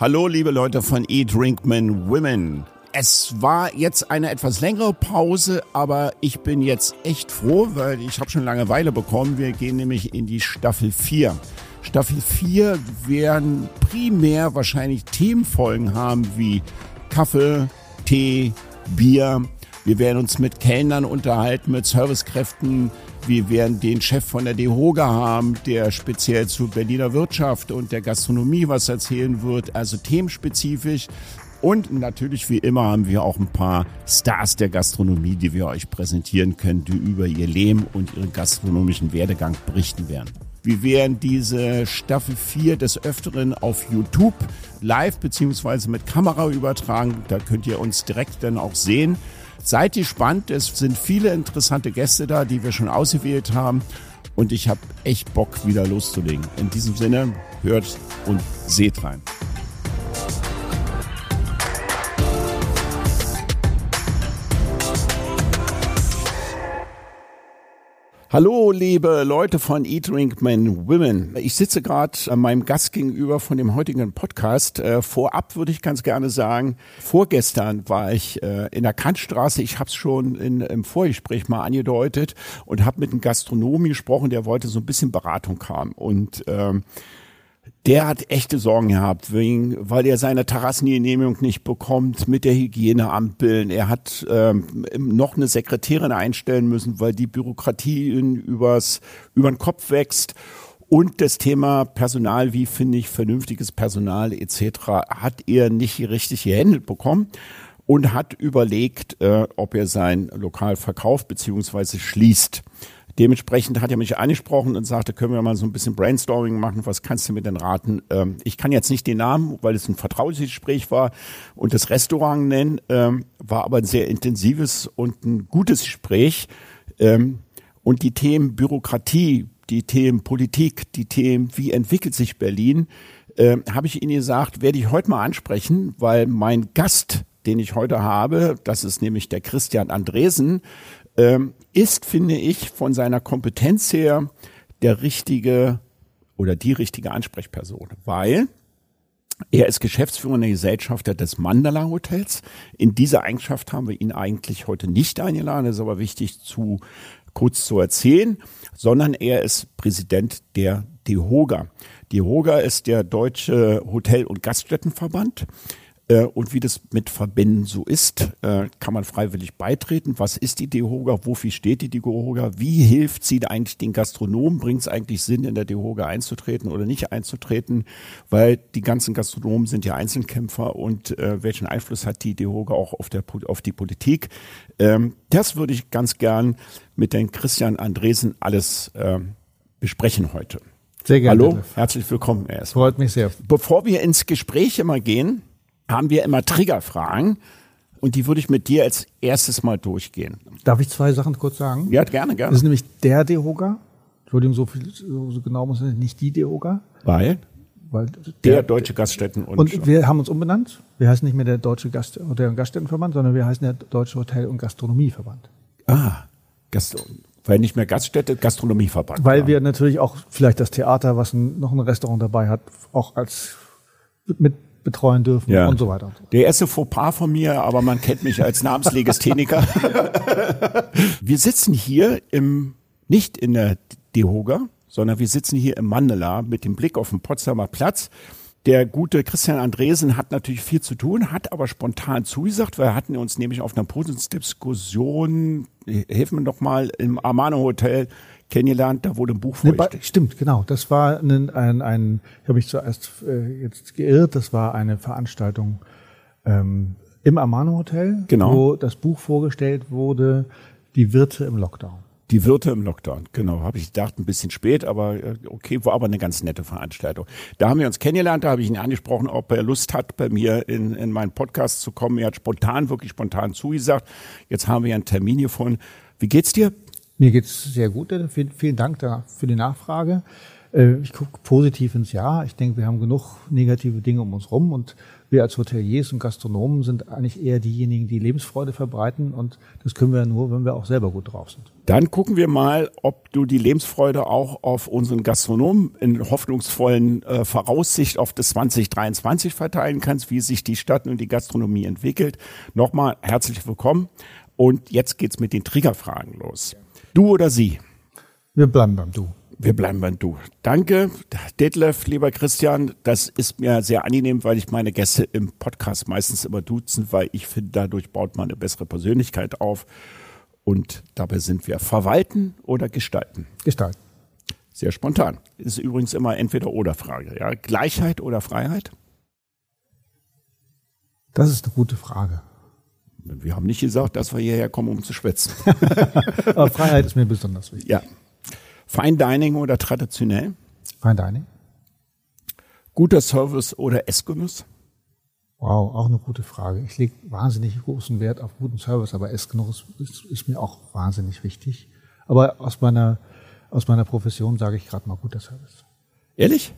Hallo, liebe Leute von Eat, Women. Es war jetzt eine etwas längere Pause, aber ich bin jetzt echt froh, weil ich habe schon Langeweile bekommen. Wir gehen nämlich in die Staffel 4. Staffel 4 werden primär wahrscheinlich Themenfolgen haben wie Kaffee, Tee, Bier. Wir werden uns mit Kellnern unterhalten, mit Servicekräften. Wir werden den Chef von der DEHOGA haben, der speziell zu Berliner Wirtschaft und der Gastronomie was erzählen wird, also themenspezifisch. Und natürlich, wie immer, haben wir auch ein paar Stars der Gastronomie, die wir euch präsentieren können, die über ihr Leben und ihren gastronomischen Werdegang berichten werden. Wir werden diese Staffel 4 des Öfteren auf YouTube live beziehungsweise mit Kamera übertragen. Da könnt ihr uns direkt dann auch sehen. Seid gespannt, es sind viele interessante Gäste da, die wir schon ausgewählt haben. Und ich habe echt Bock, wieder loszulegen. In diesem Sinne, hört und seht rein. Hallo, liebe Leute von Eat, Drink, Men, Women. Ich sitze gerade meinem Gast gegenüber von dem heutigen Podcast. Äh, vorab würde ich ganz gerne sagen, vorgestern war ich äh, in der Kantstraße. Ich habe es schon in, im Vorgespräch mal angedeutet und habe mit einem Gastronomen gesprochen, der wollte so ein bisschen Beratung haben. Und ähm, der hat echte Sorgen gehabt, wegen, weil er seine Terrassengenehmigung nicht bekommt mit der Hygieneampeln. Er hat ähm, noch eine Sekretärin einstellen müssen, weil die Bürokratie ihn übers, über den Kopf wächst. Und das Thema Personal, wie finde ich vernünftiges Personal etc., hat er nicht richtig gehandelt bekommen und hat überlegt, äh, ob er sein Lokal verkauft bzw. schließt. Dementsprechend hat er mich angesprochen und sagte, können wir mal so ein bisschen Brainstorming machen, was kannst du mir denn raten? Ähm, ich kann jetzt nicht den Namen, weil es ein vertrauliches Gespräch war und das Restaurant nennen, ähm, war aber ein sehr intensives und ein gutes Gespräch. Ähm, und die Themen Bürokratie, die Themen Politik, die Themen, wie entwickelt sich Berlin, äh, habe ich Ihnen gesagt, werde ich heute mal ansprechen, weil mein Gast, den ich heute habe, das ist nämlich der Christian Andresen, ähm, ist, finde ich, von seiner Kompetenz her der richtige oder die richtige Ansprechperson, weil er ist geschäftsführender Gesellschafter des Mandala Hotels. In dieser Eigenschaft haben wir ihn eigentlich heute nicht eingeladen, das ist aber wichtig zu kurz zu erzählen, sondern er ist Präsident der DEHOGA. DEHOGA ist der Deutsche Hotel- und Gaststättenverband. Äh, und wie das mit Verbänden so ist, äh, kann man freiwillig beitreten. Was ist die DEHOGA? Wofür steht die DEHOGA? Wie hilft sie eigentlich den Gastronomen? Bringt es eigentlich Sinn, in der DEHOGA einzutreten oder nicht einzutreten? Weil die ganzen Gastronomen sind ja Einzelkämpfer und äh, welchen Einfluss hat die DEHOGA auch auf, der, auf die Politik? Ähm, das würde ich ganz gern mit den Christian Andresen alles besprechen heute. Sehr gerne. Hallo, herzlich willkommen erst. Freut mich sehr. Bevor wir ins Gespräch immer gehen, haben wir immer Triggerfragen. Und die würde ich mit dir als erstes mal durchgehen. Darf ich zwei Sachen kurz sagen? Ja, gerne, gerne. Das ist nämlich der Dehoga. Entschuldigung, so, viel, so, genau muss es nicht die Dehoga. Weil? Weil der, der Deutsche Gaststätten und, und wir haben uns umbenannt. Wir heißen nicht mehr der Deutsche Gast Hotel- und Gaststättenverband, sondern wir heißen der Deutsche Hotel- und Gastronomieverband. Ah, Gast weil nicht mehr Gaststätte, Gastronomieverband. Weil war. wir natürlich auch vielleicht das Theater, was ein, noch ein Restaurant dabei hat, auch als mit betreuen dürfen ja. und so weiter. Der erste Fauxpas von mir, aber man kennt mich als Namenslegastheniker. wir sitzen hier im, nicht in der Dehoga, sondern wir sitzen hier im Mandela mit dem Blick auf den Potsdamer Platz. Der gute Christian Andresen hat natürlich viel zu tun, hat aber spontan zugesagt. Wir hatten uns nämlich auf einer Podiumsdiskussion, helfen wir doch mal, im Armano Hotel kennengelernt, da wurde ein Buch nee, Stimmt, genau. Das war ein, ein, ein habe ich zuerst äh, jetzt geirrt, das war eine Veranstaltung ähm, im Amano Hotel, genau. wo das Buch vorgestellt wurde, Die Wirte im Lockdown. Die Wirte im Lockdown, genau. Habe ich gedacht, ein bisschen spät, aber äh, okay, war aber eine ganz nette Veranstaltung. Da haben wir uns kennengelernt, da habe ich ihn angesprochen, ob er Lust hat, bei mir in, in meinen Podcast zu kommen. Er hat spontan, wirklich spontan zugesagt. Jetzt haben wir einen Termin gefunden. Wie geht's dir? Mir geht's sehr gut. Vielen, Dank für die Nachfrage. Äh, ich gucke positiv ins Jahr. Ich denke, wir haben genug negative Dinge um uns rum und wir als Hoteliers und Gastronomen sind eigentlich eher diejenigen, die Lebensfreude verbreiten und das können wir nur, wenn wir auch selber gut drauf sind. Dann gucken wir mal, ob du die Lebensfreude auch auf unseren Gastronomen in hoffnungsvollen äh, Voraussicht auf das 2023 verteilen kannst, wie sich die Stadt und die Gastronomie entwickelt. Nochmal herzlich willkommen und jetzt geht's mit den Triggerfragen los. Du oder sie? Wir bleiben beim Du. Wir bleiben beim Du. Danke, Detlef, lieber Christian. Das ist mir sehr angenehm, weil ich meine Gäste im Podcast meistens immer duzen, weil ich finde, dadurch baut man eine bessere Persönlichkeit auf. Und dabei sind wir verwalten oder gestalten. Gestalten. Sehr spontan. Ist übrigens immer entweder oder Frage. Ja? Gleichheit oder Freiheit? Das ist eine gute Frage. Wir haben nicht gesagt, dass wir hierher kommen, um zu schwätzen. Aber Freiheit ist mir besonders wichtig. Ja. Fine Dining oder traditionell? Fine Dining. Guter Service oder Essgenuss? Wow, auch eine gute Frage. Ich lege wahnsinnig großen Wert auf guten Service, aber Essgenuss ist, ist mir auch wahnsinnig wichtig. Aber aus meiner, aus meiner Profession sage ich gerade mal guter Service. Ehrlich?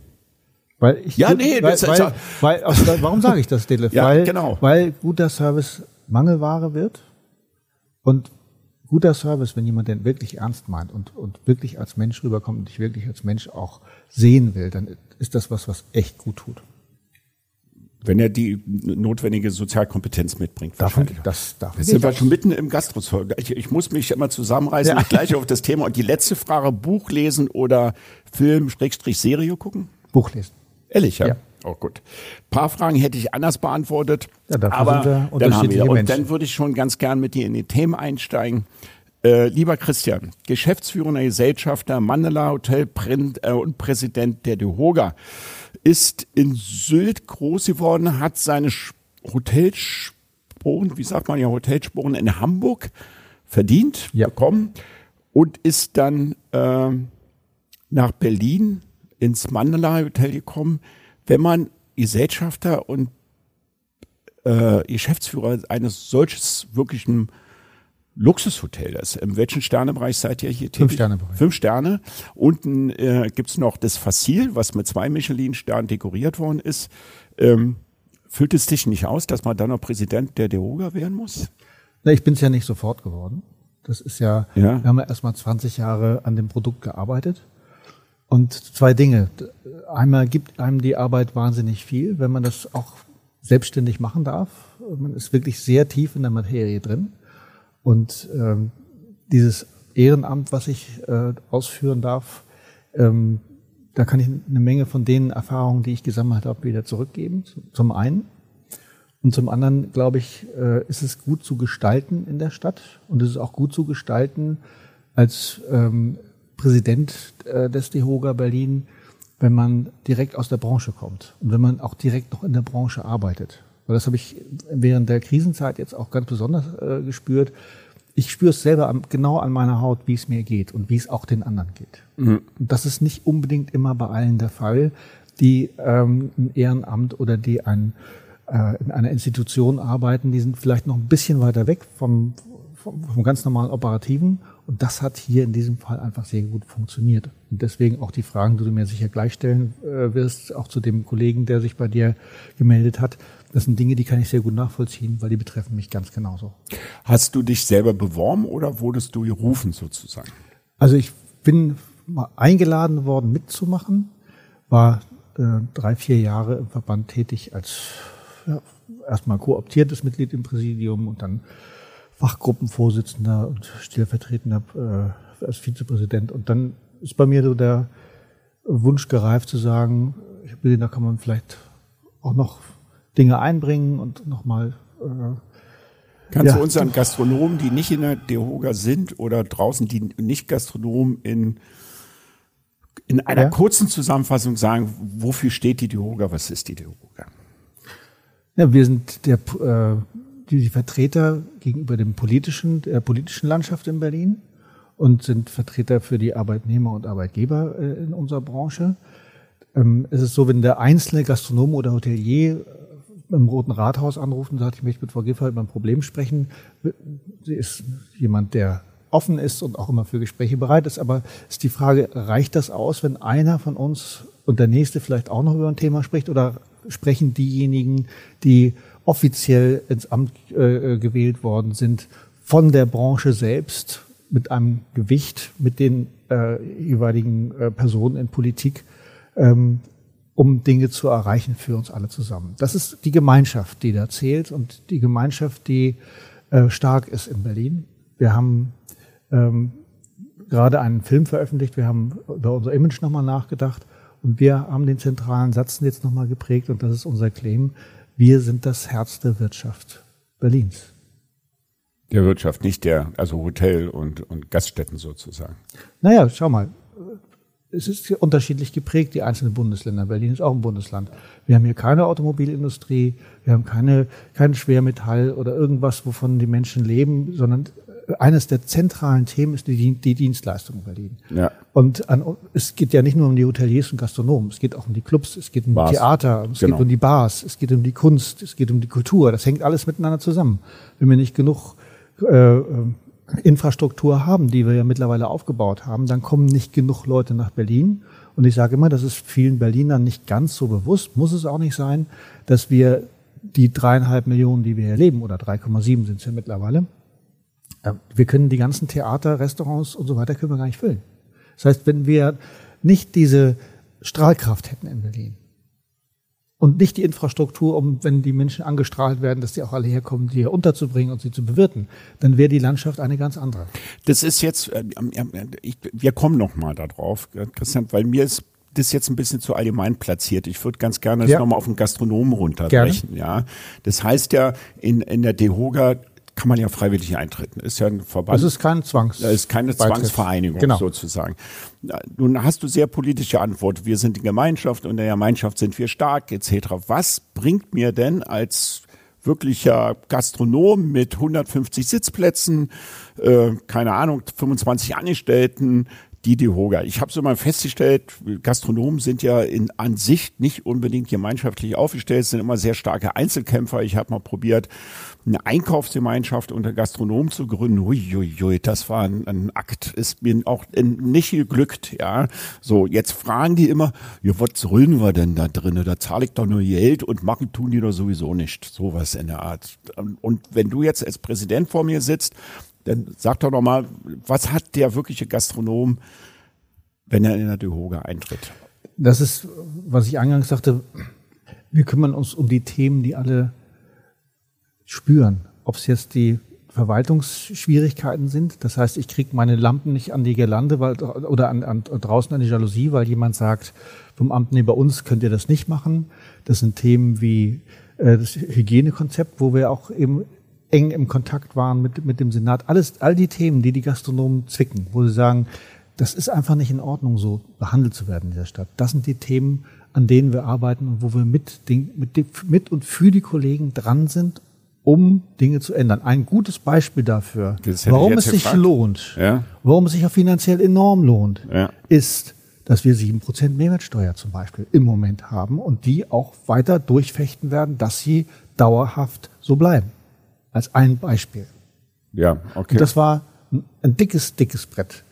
Weil ich, ja, nee, weil, das, weil, weil, aus, warum sage ich das, Detlef? Ja, weil, genau. weil guter Service Mangelware wird und guter Service, wenn jemand den wirklich ernst meint und, und wirklich als Mensch rüberkommt und dich wirklich als Mensch auch sehen will, dann ist das was, was echt gut tut. Wenn er die notwendige Sozialkompetenz mitbringt. Davon, das, davon Jetzt sind wir schon mitten im Gastrozeug. Ich, ich muss mich immer zusammenreißen, ja. gleich auf das Thema. Und die letzte Frage, Buch lesen oder Film, Schrägstrich, Serie gucken? Buch lesen. Ehrlich, ja? ja. Oh gut. Ein paar Fragen hätte ich anders beantwortet. Ja, aber dann haben wir. Und dann würde ich schon ganz gern mit dir in die Themen einsteigen. Äh, lieber Christian, geschäftsführender Gesellschafter Mandela Hotel Print, äh, und Präsident der DeHoga, ist in Sylt groß geworden, hat seine Hotelsporen, wie sagt man ja, Hotelsporen in Hamburg verdient, ja. bekommen und ist dann äh, nach Berlin ins Mandela Hotel gekommen wenn man Gesellschafter und äh, Geschäftsführer eines solches wirklichen Luxushotels. In welchen Sternebereich seid ihr hier tätig? Fünf Sterne. Fünf Sterne. Unten äh, gibt's noch das Fassil, was mit zwei Michelin-Sternen dekoriert worden ist. Ähm, füllt es dich nicht aus, dass man dann noch Präsident der Deroga werden muss? Na, ich bin es ja nicht sofort geworden. Das ist ja, ja. wir haben ja erst mal 20 Jahre an dem Produkt gearbeitet. Und zwei Dinge. Einmal gibt einem die Arbeit wahnsinnig viel, wenn man das auch selbstständig machen darf. Man ist wirklich sehr tief in der Materie drin. Und ähm, dieses Ehrenamt, was ich äh, ausführen darf, ähm, da kann ich eine Menge von den Erfahrungen, die ich gesammelt habe, wieder zurückgeben. Zum einen. Und zum anderen, glaube ich, äh, ist es gut zu gestalten in der Stadt. Und es ist auch gut zu gestalten als ähm, Präsident äh, des DEHOGA Berlin, wenn man direkt aus der Branche kommt und wenn man auch direkt noch in der Branche arbeitet. Weil das habe ich während der Krisenzeit jetzt auch ganz besonders äh, gespürt. Ich spüre es selber genau an meiner Haut, wie es mir geht und wie es auch den anderen geht. Mhm. Und das ist nicht unbedingt immer bei allen der Fall, die ähm, ein Ehrenamt oder die ein, äh, in einer Institution arbeiten, die sind vielleicht noch ein bisschen weiter weg vom, vom, vom ganz normalen Operativen und das hat hier in diesem Fall einfach sehr gut funktioniert. Und deswegen auch die Fragen, die du mir sicher gleich stellen äh, wirst, auch zu dem Kollegen, der sich bei dir gemeldet hat. Das sind Dinge, die kann ich sehr gut nachvollziehen, weil die betreffen mich ganz genauso. Hast du dich selber beworben oder wurdest du gerufen sozusagen? Also ich bin mal eingeladen worden mitzumachen, war äh, drei, vier Jahre im Verband tätig als ja, erstmal kooptiertes Mitglied im Präsidium und dann Fachgruppenvorsitzender und stellvertretender äh, als Vizepräsident. Und dann ist bei mir so der Wunsch gereift zu sagen, ich will, da kann man vielleicht auch noch Dinge einbringen und nochmal. Äh, Kannst ja. du unseren Gastronomen, die nicht in der Dehoga sind oder draußen, die nicht Gastronomen in in einer ja. kurzen Zusammenfassung sagen, wofür steht die Dehoga, was ist die Dehoga? Ja, wir sind der äh, die Vertreter gegenüber dem politischen, der politischen Landschaft in Berlin und sind Vertreter für die Arbeitnehmer und Arbeitgeber äh, in unserer Branche. Ähm, es ist so, wenn der einzelne Gastronom oder Hotelier äh, im Roten Rathaus anruft und sagt, ich möchte mit Frau Giffey über ein Problem sprechen. Sie ist jemand, der offen ist und auch immer für Gespräche bereit ist. Aber ist die Frage, reicht das aus, wenn einer von uns und der nächste vielleicht auch noch über ein Thema spricht oder sprechen diejenigen, die offiziell ins Amt äh, gewählt worden sind, von der Branche selbst mit einem Gewicht, mit den äh, jeweiligen äh, Personen in Politik, ähm, um Dinge zu erreichen für uns alle zusammen. Das ist die Gemeinschaft, die da zählt und die Gemeinschaft, die äh, stark ist in Berlin. Wir haben ähm, gerade einen Film veröffentlicht, wir haben über unser Image nochmal nachgedacht und wir haben den zentralen Satz jetzt nochmal geprägt und das ist unser Claim. Wir sind das Herz der Wirtschaft Berlins. Der Wirtschaft, nicht der, also Hotel und, und Gaststätten sozusagen. Naja, schau mal. Es ist unterschiedlich geprägt, die einzelnen Bundesländer. Berlin ist auch ein Bundesland. Wir haben hier keine Automobilindustrie, wir haben keine, kein Schwermetall oder irgendwas, wovon die Menschen leben, sondern eines der zentralen Themen ist die, die Dienstleistung in Berlin. Ja. Und an, es geht ja nicht nur um die Hoteliers und Gastronomen, es geht auch um die Clubs, es geht um Bars. Theater, es genau. geht um die Bars, es geht um die Kunst, es geht um die Kultur. Das hängt alles miteinander zusammen. Wenn wir nicht genug äh, äh, Infrastruktur haben, die wir ja mittlerweile aufgebaut haben, dann kommen nicht genug Leute nach Berlin. Und ich sage immer, das ist vielen Berlinern nicht ganz so bewusst, muss es auch nicht sein, dass wir die dreieinhalb Millionen, die wir hier leben, oder 3,7 sind es ja mittlerweile, wir können die ganzen Theater, Restaurants und so weiter können wir gar nicht füllen. Das heißt, wenn wir nicht diese Strahlkraft hätten in Berlin und nicht die Infrastruktur, um, wenn die Menschen angestrahlt werden, dass die auch alle herkommen, die hier unterzubringen und sie zu bewirten, dann wäre die Landschaft eine ganz andere. Das ist jetzt, äh, ich, wir kommen noch mal darauf, Christian, weil mir ist das jetzt ein bisschen zu allgemein platziert. Ich würde ganz gerne das ja. nochmal auf den Gastronomen runterbrechen. Gerne. Ja, das heißt ja in in der DEHOGA kann man ja freiwillig eintreten. Ist ja ein Verband. Das ist kein Zwangs. Ist keine Zwangsvereinigung genau. sozusagen. Nun hast du sehr politische Antwort. Wir sind die Gemeinschaft und in der Gemeinschaft sind wir stark etc. Was bringt mir denn als wirklicher Gastronom mit 150 Sitzplätzen, äh, keine Ahnung, 25 Angestellten, Didi Hoger. Ich habe so mal festgestellt, Gastronomen sind ja in an sich nicht unbedingt gemeinschaftlich aufgestellt, sind immer sehr starke Einzelkämpfer. Ich habe mal probiert, eine Einkaufsgemeinschaft unter Gastronomen zu gründen. Uiuiui, das war ein, ein Akt, ist mir auch nicht geglückt. Ja, so jetzt fragen die immer, ja, was sollen wir denn da drinnen? Da zahle ich doch nur Geld und machen tun die doch sowieso nicht. Sowas in der Art. Und wenn du jetzt als Präsident vor mir sitzt dann sag doch noch mal, was hat der wirkliche Gastronom, wenn er in der Dehoga eintritt? Das ist, was ich eingangs sagte, wir kümmern uns um die Themen, die alle spüren. Ob es jetzt die Verwaltungsschwierigkeiten sind. Das heißt, ich kriege meine Lampen nicht an die Girlande weil, oder an, an, draußen an die Jalousie, weil jemand sagt, vom Amt nee, bei uns könnt ihr das nicht machen. Das sind Themen wie äh, das Hygienekonzept, wo wir auch eben eng im Kontakt waren mit, mit dem Senat. Alles, all die Themen, die die Gastronomen zwicken, wo sie sagen, das ist einfach nicht in Ordnung, so behandelt zu werden in dieser Stadt. Das sind die Themen, an denen wir arbeiten und wo wir mit, den, mit, mit und für die Kollegen dran sind, um Dinge zu ändern. Ein gutes Beispiel dafür, warum es sich gefragt. lohnt, ja? warum es sich auch finanziell enorm lohnt, ja. ist, dass wir sieben Prozent Mehrwertsteuer zum Beispiel im Moment haben und die auch weiter durchfechten werden, dass sie dauerhaft so bleiben. Als ein Beispiel. Ja, okay. Und das war ein dickes, dickes Brett.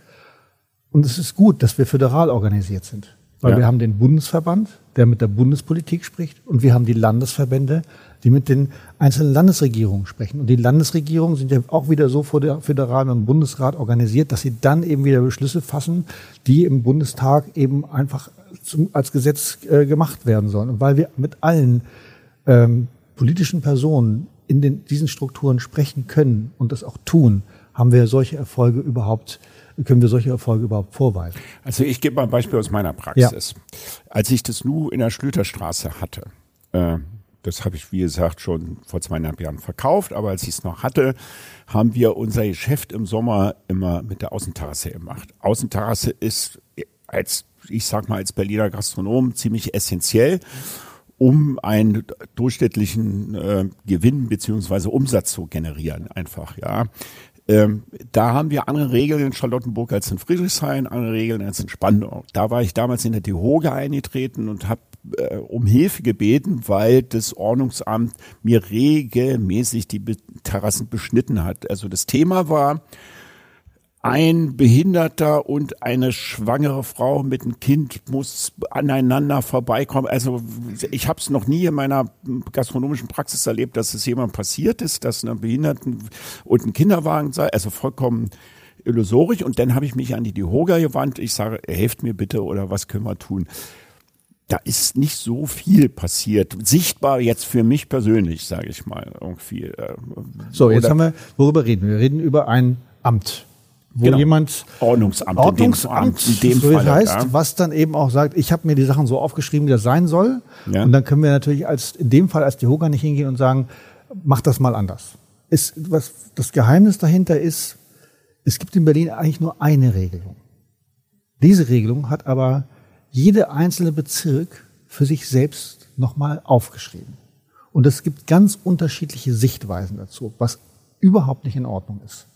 Und es ist gut, dass wir föderal organisiert sind. Weil ja. wir haben den Bundesverband, der mit der Bundespolitik spricht, und wir haben die Landesverbände, die mit den einzelnen Landesregierungen sprechen. Und die Landesregierungen sind ja auch wieder so vor der Föderal- und Bundesrat organisiert, dass sie dann eben wieder Beschlüsse fassen, die im Bundestag eben einfach zum, als Gesetz äh, gemacht werden sollen. Und weil wir mit allen ähm, politischen Personen in den, diesen Strukturen sprechen können und das auch tun, haben wir solche Erfolge überhaupt, können wir solche Erfolge überhaupt vorweisen? Also ich gebe mal ein Beispiel aus meiner Praxis. Ja. Als ich das Nu in der Schlüterstraße hatte, äh, das habe ich, wie gesagt, schon vor zweieinhalb Jahren verkauft, aber als ich es noch hatte, haben wir unser Geschäft im Sommer immer mit der Außenterrasse gemacht. Außenterrasse ist als, ich sag mal, als Berliner Gastronom ziemlich essentiell um einen durchschnittlichen äh, Gewinn beziehungsweise Umsatz zu generieren, einfach, ja. Ähm, da haben wir andere Regeln in Charlottenburg als in Friedrichshain, andere Regeln als in Spandau. Da war ich damals in der DEHOGE eingetreten und habe äh, um Hilfe gebeten, weil das Ordnungsamt mir regelmäßig die Terrassen beschnitten hat. Also das Thema war, ein Behinderter und eine schwangere Frau mit einem Kind muss aneinander vorbeikommen. Also ich habe es noch nie in meiner gastronomischen Praxis erlebt, dass es jemand passiert ist, dass ein Behinderten und ein Kinderwagen sei. Also vollkommen illusorisch. Und dann habe ich mich an die Dihoga gewandt. Ich sage, helft mir bitte oder was können wir tun? Da ist nicht so viel passiert. Sichtbar jetzt für mich persönlich, sage ich mal, irgendwie. Äh, so, jetzt haben wir, worüber reden wir? Wir reden über ein Amt wo genau. jemand Ordnungsamt, Ordnungsamt in dem, in dem so Fall heißt, ja. was dann eben auch sagt, ich habe mir die Sachen so aufgeschrieben, wie das sein soll. Ja. Und dann können wir natürlich als in dem Fall als die Hoga nicht hingehen und sagen, mach das mal anders. Ist, was das Geheimnis dahinter ist, es gibt in Berlin eigentlich nur eine Regelung. Diese Regelung hat aber jede einzelne Bezirk für sich selbst nochmal aufgeschrieben. Und es gibt ganz unterschiedliche Sichtweisen dazu, was überhaupt nicht in Ordnung ist.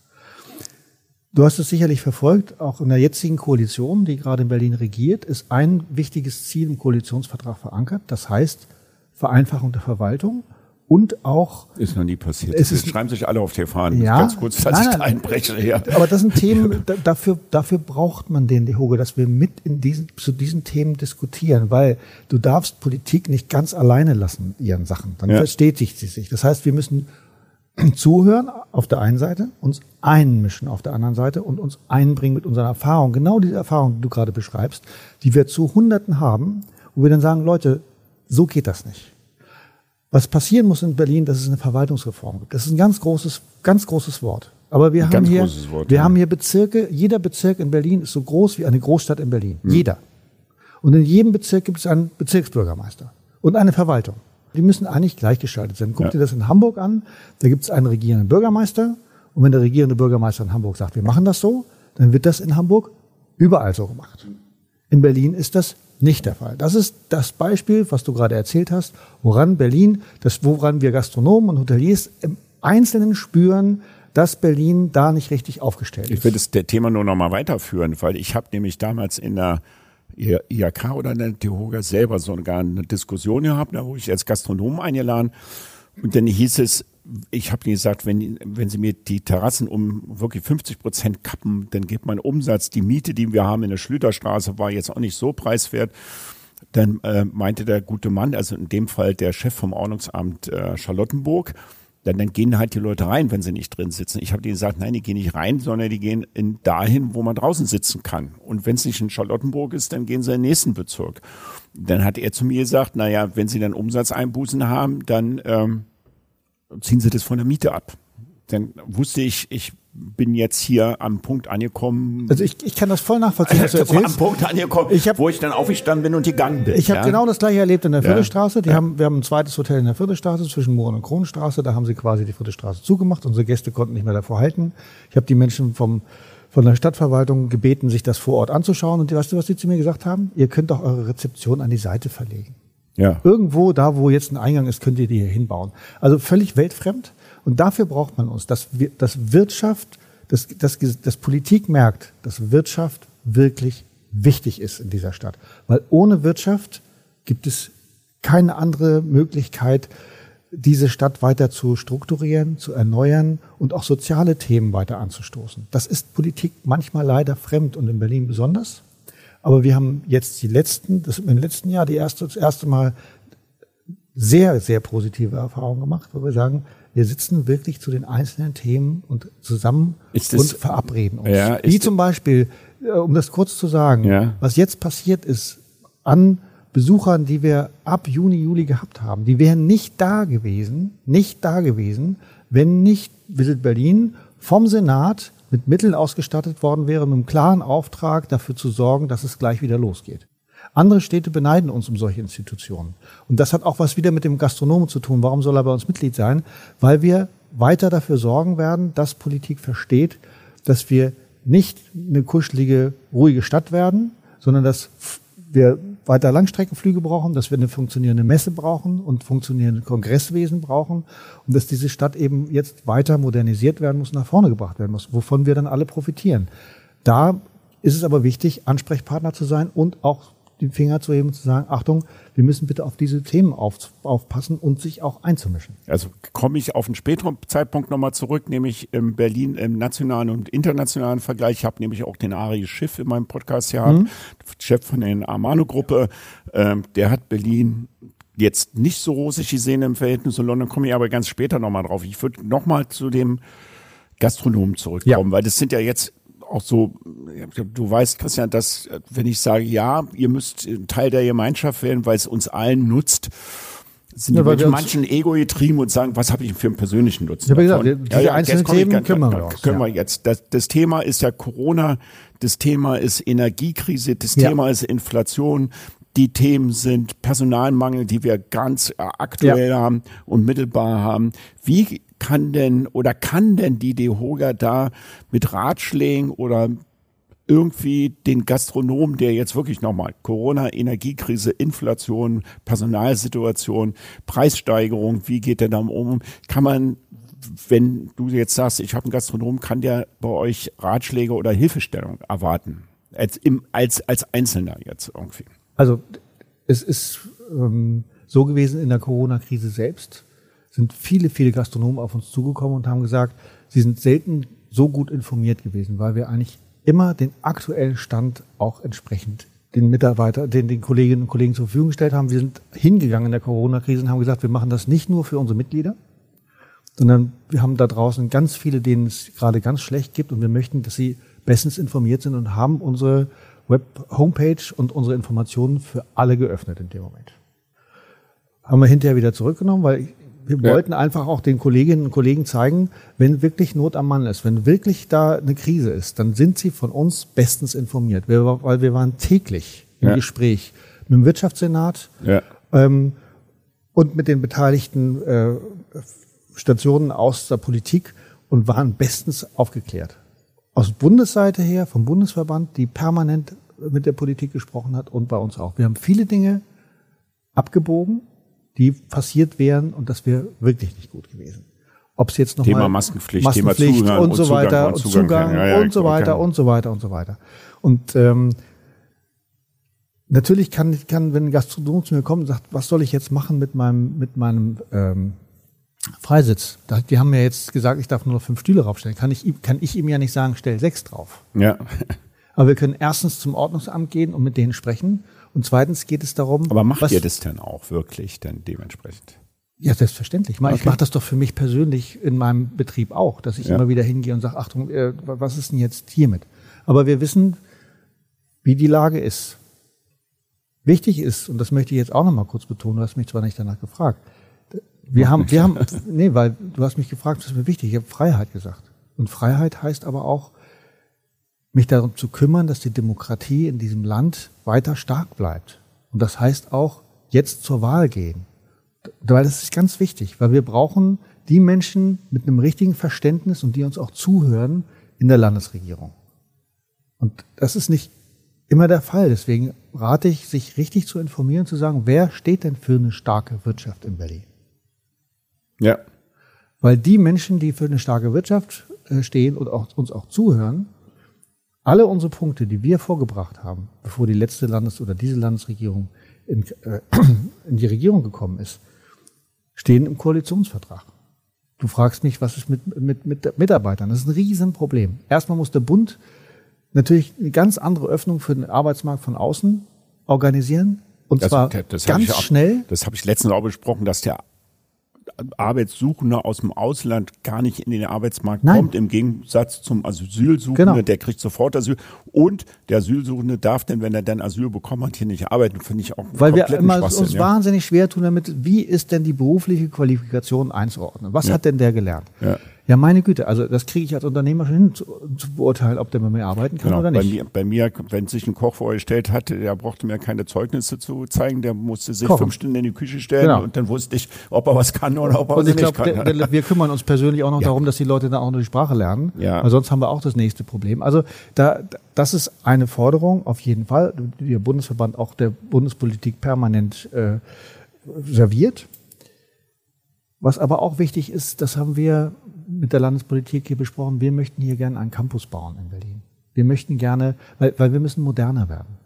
Du hast es sicherlich verfolgt, auch in der jetzigen Koalition, die gerade in Berlin regiert, ist ein wichtiges Ziel im Koalitionsvertrag verankert. Das heißt Vereinfachung der Verwaltung und auch ist noch nie passiert. Es ist, schreiben sich alle auf die Fahnen. Ja, ganz kurz, dass nein, ich da einbreche. Ja. Aber das sind Themen. dafür dafür braucht man den Hoge, dass wir mit in diesen zu diesen Themen diskutieren, weil du darfst Politik nicht ganz alleine lassen ihren Sachen. Dann ja. verstetigt sie sich. Das heißt, wir müssen zuhören auf der einen Seite, uns einmischen auf der anderen Seite und uns einbringen mit unserer Erfahrung. Genau diese Erfahrung, die du gerade beschreibst, die wir zu Hunderten haben, wo wir dann sagen, Leute, so geht das nicht. Was passieren muss in Berlin, dass es eine Verwaltungsreform gibt. Das ist ein ganz großes, ganz großes Wort. Aber wir, haben hier, Wort, wir ja. haben hier Bezirke, jeder Bezirk in Berlin ist so groß wie eine Großstadt in Berlin. Hm. Jeder. Und in jedem Bezirk gibt es einen Bezirksbürgermeister und eine Verwaltung. Die müssen eigentlich gleichgeschaltet sein. Guck ja. dir das in Hamburg an. Da gibt es einen regierenden Bürgermeister. Und wenn der regierende Bürgermeister in Hamburg sagt, wir machen das so, dann wird das in Hamburg überall so gemacht. In Berlin ist das nicht der Fall. Das ist das Beispiel, was du gerade erzählt hast, woran Berlin, das, woran wir Gastronomen und Hoteliers im Einzelnen spüren, dass Berlin da nicht richtig aufgestellt ist. Ich will das Thema nur noch mal weiterführen, weil ich habe nämlich damals in der IHK oder der Tehoga selber sogar eine Diskussion gehabt, da wurde ich als Gastronom eingeladen und dann hieß es, ich habe gesagt, wenn, wenn Sie mir die Terrassen um wirklich 50 Prozent kappen, dann geht mein Umsatz, die Miete, die wir haben in der Schlüterstraße, war jetzt auch nicht so preiswert. Dann äh, meinte der gute Mann, also in dem Fall der Chef vom Ordnungsamt äh, Charlottenburg, dann, dann gehen halt die Leute rein, wenn sie nicht drin sitzen. Ich habe denen gesagt, nein, die gehen nicht rein, sondern die gehen in dahin, wo man draußen sitzen kann. Und wenn es nicht in Charlottenburg ist, dann gehen sie in den nächsten Bezirk. Dann hat er zu mir gesagt, naja, wenn sie dann Umsatzeinbußen haben, dann ähm, ziehen sie das von der Miete ab. Dann wusste ich, ich bin jetzt hier am Punkt angekommen. Also ich, ich kann das voll nachvollziehen, was du. Am Punkt angekommen, ich hab, wo ich dann aufgestanden bin und gegangen bin. Ich habe ja? genau das gleiche erlebt in der Viertelstraße. Die ja. haben, wir haben ein zweites Hotel in der Viertelstraße zwischen Mohren und Kronenstraße. Da haben sie quasi die Viertelstraße zugemacht. Unsere Gäste konnten nicht mehr davor halten. Ich habe die Menschen vom von der Stadtverwaltung gebeten, sich das vor Ort anzuschauen. Und weißt du, was die zu mir gesagt haben? Ihr könnt doch eure Rezeption an die Seite verlegen. Ja. Irgendwo, da wo jetzt ein Eingang ist, könnt ihr die hier hinbauen. Also völlig weltfremd. Und dafür braucht man uns, dass, wir, dass Wirtschaft dass, dass, dass Politik merkt, dass Wirtschaft wirklich wichtig ist in dieser Stadt. Weil ohne Wirtschaft gibt es keine andere Möglichkeit, diese Stadt weiter zu strukturieren, zu erneuern und auch soziale Themen weiter anzustoßen. Das ist Politik manchmal leider fremd und in Berlin besonders. Aber wir haben jetzt die letzten, das im letzten Jahr die erste, das erste Mal sehr, sehr positive Erfahrungen gemacht, wo wir sagen, wir sitzen wirklich zu den einzelnen Themen und zusammen das, und verabreden uns. Ja, Wie zum Beispiel, äh, um das kurz zu sagen, ja. was jetzt passiert ist an Besuchern, die wir ab Juni, Juli gehabt haben, die wären nicht da gewesen, nicht da gewesen, wenn nicht Visit Berlin vom Senat mit Mitteln ausgestattet worden wäre, mit einem klaren Auftrag dafür zu sorgen, dass es gleich wieder losgeht. Andere Städte beneiden uns um solche Institutionen. Und das hat auch was wieder mit dem Gastronomen zu tun. Warum soll er bei uns Mitglied sein? Weil wir weiter dafür sorgen werden, dass Politik versteht, dass wir nicht eine kuschelige, ruhige Stadt werden, sondern dass wir weiter Langstreckenflüge brauchen, dass wir eine funktionierende Messe brauchen und funktionierende Kongresswesen brauchen und dass diese Stadt eben jetzt weiter modernisiert werden muss, nach vorne gebracht werden muss, wovon wir dann alle profitieren. Da ist es aber wichtig, Ansprechpartner zu sein und auch den Finger zu heben und zu sagen, Achtung, wir müssen bitte auf diese Themen auf, aufpassen und sich auch einzumischen. Also komme ich auf einen späteren Zeitpunkt nochmal zurück, nämlich in Berlin im nationalen und internationalen Vergleich. Ich habe nämlich auch den Ari Schiff in meinem Podcast gehabt, mhm. Chef von der Armano-Gruppe. Ähm, der hat Berlin jetzt nicht so rosig gesehen im Verhältnis zu London, komme ich aber ganz später nochmal drauf. Ich würde nochmal zu dem Gastronomen zurückkommen, ja. weil das sind ja jetzt auch so, du weißt, Christian, dass wenn ich sage, ja, ihr müsst Teil der Gemeinschaft werden, weil es uns allen nutzt, sind ja, die manchen Ego getrieben und sagen, was habe ich für einen persönlichen Nutzen? Ja? Gesagt, diese ja, ja, einzelnen Themen ganz, können wir, raus, können wir jetzt. Das, das Thema ist ja Corona, das Thema ist Energiekrise, das ja. Thema ist Inflation, die Themen sind Personalmangel, die wir ganz aktuell ja. haben und mittelbar haben. Wie kann denn oder kann denn die DEHOGA da mit Ratschlägen oder irgendwie den Gastronomen, der jetzt wirklich nochmal Corona, Energiekrise, Inflation, Personalsituation, Preissteigerung, wie geht der da um? Kann man, wenn du jetzt sagst, ich habe einen Gastronom, kann der bei euch Ratschläge oder Hilfestellung erwarten? Als, im, als, als Einzelner jetzt irgendwie. Also es ist ähm, so gewesen in der Corona-Krise selbst, sind viele, viele Gastronomen auf uns zugekommen und haben gesagt, sie sind selten so gut informiert gewesen, weil wir eigentlich immer den aktuellen Stand auch entsprechend den Mitarbeiter, den, den Kolleginnen und Kollegen zur Verfügung gestellt haben. Wir sind hingegangen in der Corona-Krise und haben gesagt, wir machen das nicht nur für unsere Mitglieder, sondern wir haben da draußen ganz viele, denen es gerade ganz schlecht gibt und wir möchten, dass sie bestens informiert sind und haben unsere Web-Homepage und unsere Informationen für alle geöffnet in dem Moment. Haben wir hinterher wieder zurückgenommen, weil wir ja. wollten einfach auch den Kolleginnen und Kollegen zeigen, wenn wirklich Not am Mann ist, wenn wirklich da eine Krise ist, dann sind sie von uns bestens informiert, weil wir waren täglich im ja. Gespräch mit dem Wirtschaftssenat ja. ähm, und mit den beteiligten äh, Stationen aus der Politik und waren bestens aufgeklärt. Aus Bundesseite her, vom Bundesverband, die permanent mit der Politik gesprochen hat und bei uns auch. Wir haben viele Dinge abgebogen, die passiert wären und das wäre wirklich nicht gut gewesen. Ob es jetzt noch Thema mal Maskenpflicht, Maskenpflicht Thema Zugang und so weiter und Zugang, Zugang ja, ja, und so weiter kann. und so weiter und so weiter. Und ähm, natürlich kann, kann, wenn ein Gastronom zu mir kommt und sagt, was soll ich jetzt machen mit meinem mit meinem ähm, Freisitz. Die haben mir jetzt gesagt, ich darf nur noch fünf Stühle draufstellen. Kann ich, kann ich ihm ja nicht sagen, stell sechs drauf. Ja. Aber wir können erstens zum Ordnungsamt gehen und mit denen sprechen. Und zweitens geht es darum. Aber macht was, ihr das denn auch wirklich dann dementsprechend? Ja, selbstverständlich. Ich, okay. ich mache das doch für mich persönlich in meinem Betrieb auch, dass ich ja. immer wieder hingehe und sage, Achtung, äh, was ist denn jetzt hiermit? Aber wir wissen, wie die Lage ist. Wichtig ist, und das möchte ich jetzt auch nochmal kurz betonen, du hast mich zwar nicht danach gefragt, wir haben, wir haben, nee, weil du hast mich gefragt, das ist mir wichtig, ich habe Freiheit gesagt. Und Freiheit heißt aber auch, mich darum zu kümmern, dass die Demokratie in diesem Land weiter stark bleibt. Und das heißt auch, jetzt zur Wahl gehen. Weil das ist ganz wichtig, weil wir brauchen die Menschen mit einem richtigen Verständnis und die uns auch zuhören in der Landesregierung. Und das ist nicht immer der Fall. Deswegen rate ich, sich richtig zu informieren, zu sagen, wer steht denn für eine starke Wirtschaft in Berlin? Ja. Weil die Menschen, die für eine starke Wirtschaft äh, stehen und auch, uns auch zuhören, alle unsere Punkte, die wir vorgebracht haben, bevor die letzte Landes- oder diese Landesregierung in, äh, in die Regierung gekommen ist, stehen im Koalitionsvertrag. Du fragst mich, was ist mit, mit, mit Mitarbeitern? Das ist ein Riesenproblem. Erstmal muss der Bund natürlich eine ganz andere Öffnung für den Arbeitsmarkt von außen organisieren. Und das, zwar das ganz auch, schnell. Das habe ich letztens auch besprochen, dass der Arbeitssuchender aus dem Ausland gar nicht in den Arbeitsmarkt Nein. kommt, im Gegensatz zum Asylsuchenden, genau. der kriegt sofort Asyl. Und der Asylsuchende darf denn, wenn er dann Asyl bekommen hat, hier nicht arbeiten, finde ich auch Weil wir immer uns ja. wahnsinnig schwer tun damit, wie ist denn die berufliche Qualifikation einzuordnen? Was ja. hat denn der gelernt? Ja. Ja, meine Güte, also das kriege ich als Unternehmer schon hin, zu, zu beurteilen, ob der bei mir arbeiten kann genau, oder nicht. Bei mir, bei mir, wenn sich ein Koch vorgestellt hat, der brauchte mir keine Zeugnisse zu zeigen, der musste sich Kochen. fünf Stunden in die Küche stellen genau. und dann wusste ich, ob er was kann oder ob er was nicht glaub, kann. Der, der, wir kümmern uns persönlich auch noch ja. darum, dass die Leute dann auch noch die Sprache lernen, ja. weil sonst haben wir auch das nächste Problem. Also da, das ist eine Forderung auf jeden Fall, die der Bundesverband auch der Bundespolitik permanent äh, serviert. Was aber auch wichtig ist, das haben wir mit der Landespolitik hier besprochen, wir möchten hier gerne einen Campus bauen in Berlin. Wir möchten gerne, weil, weil wir müssen moderner werden.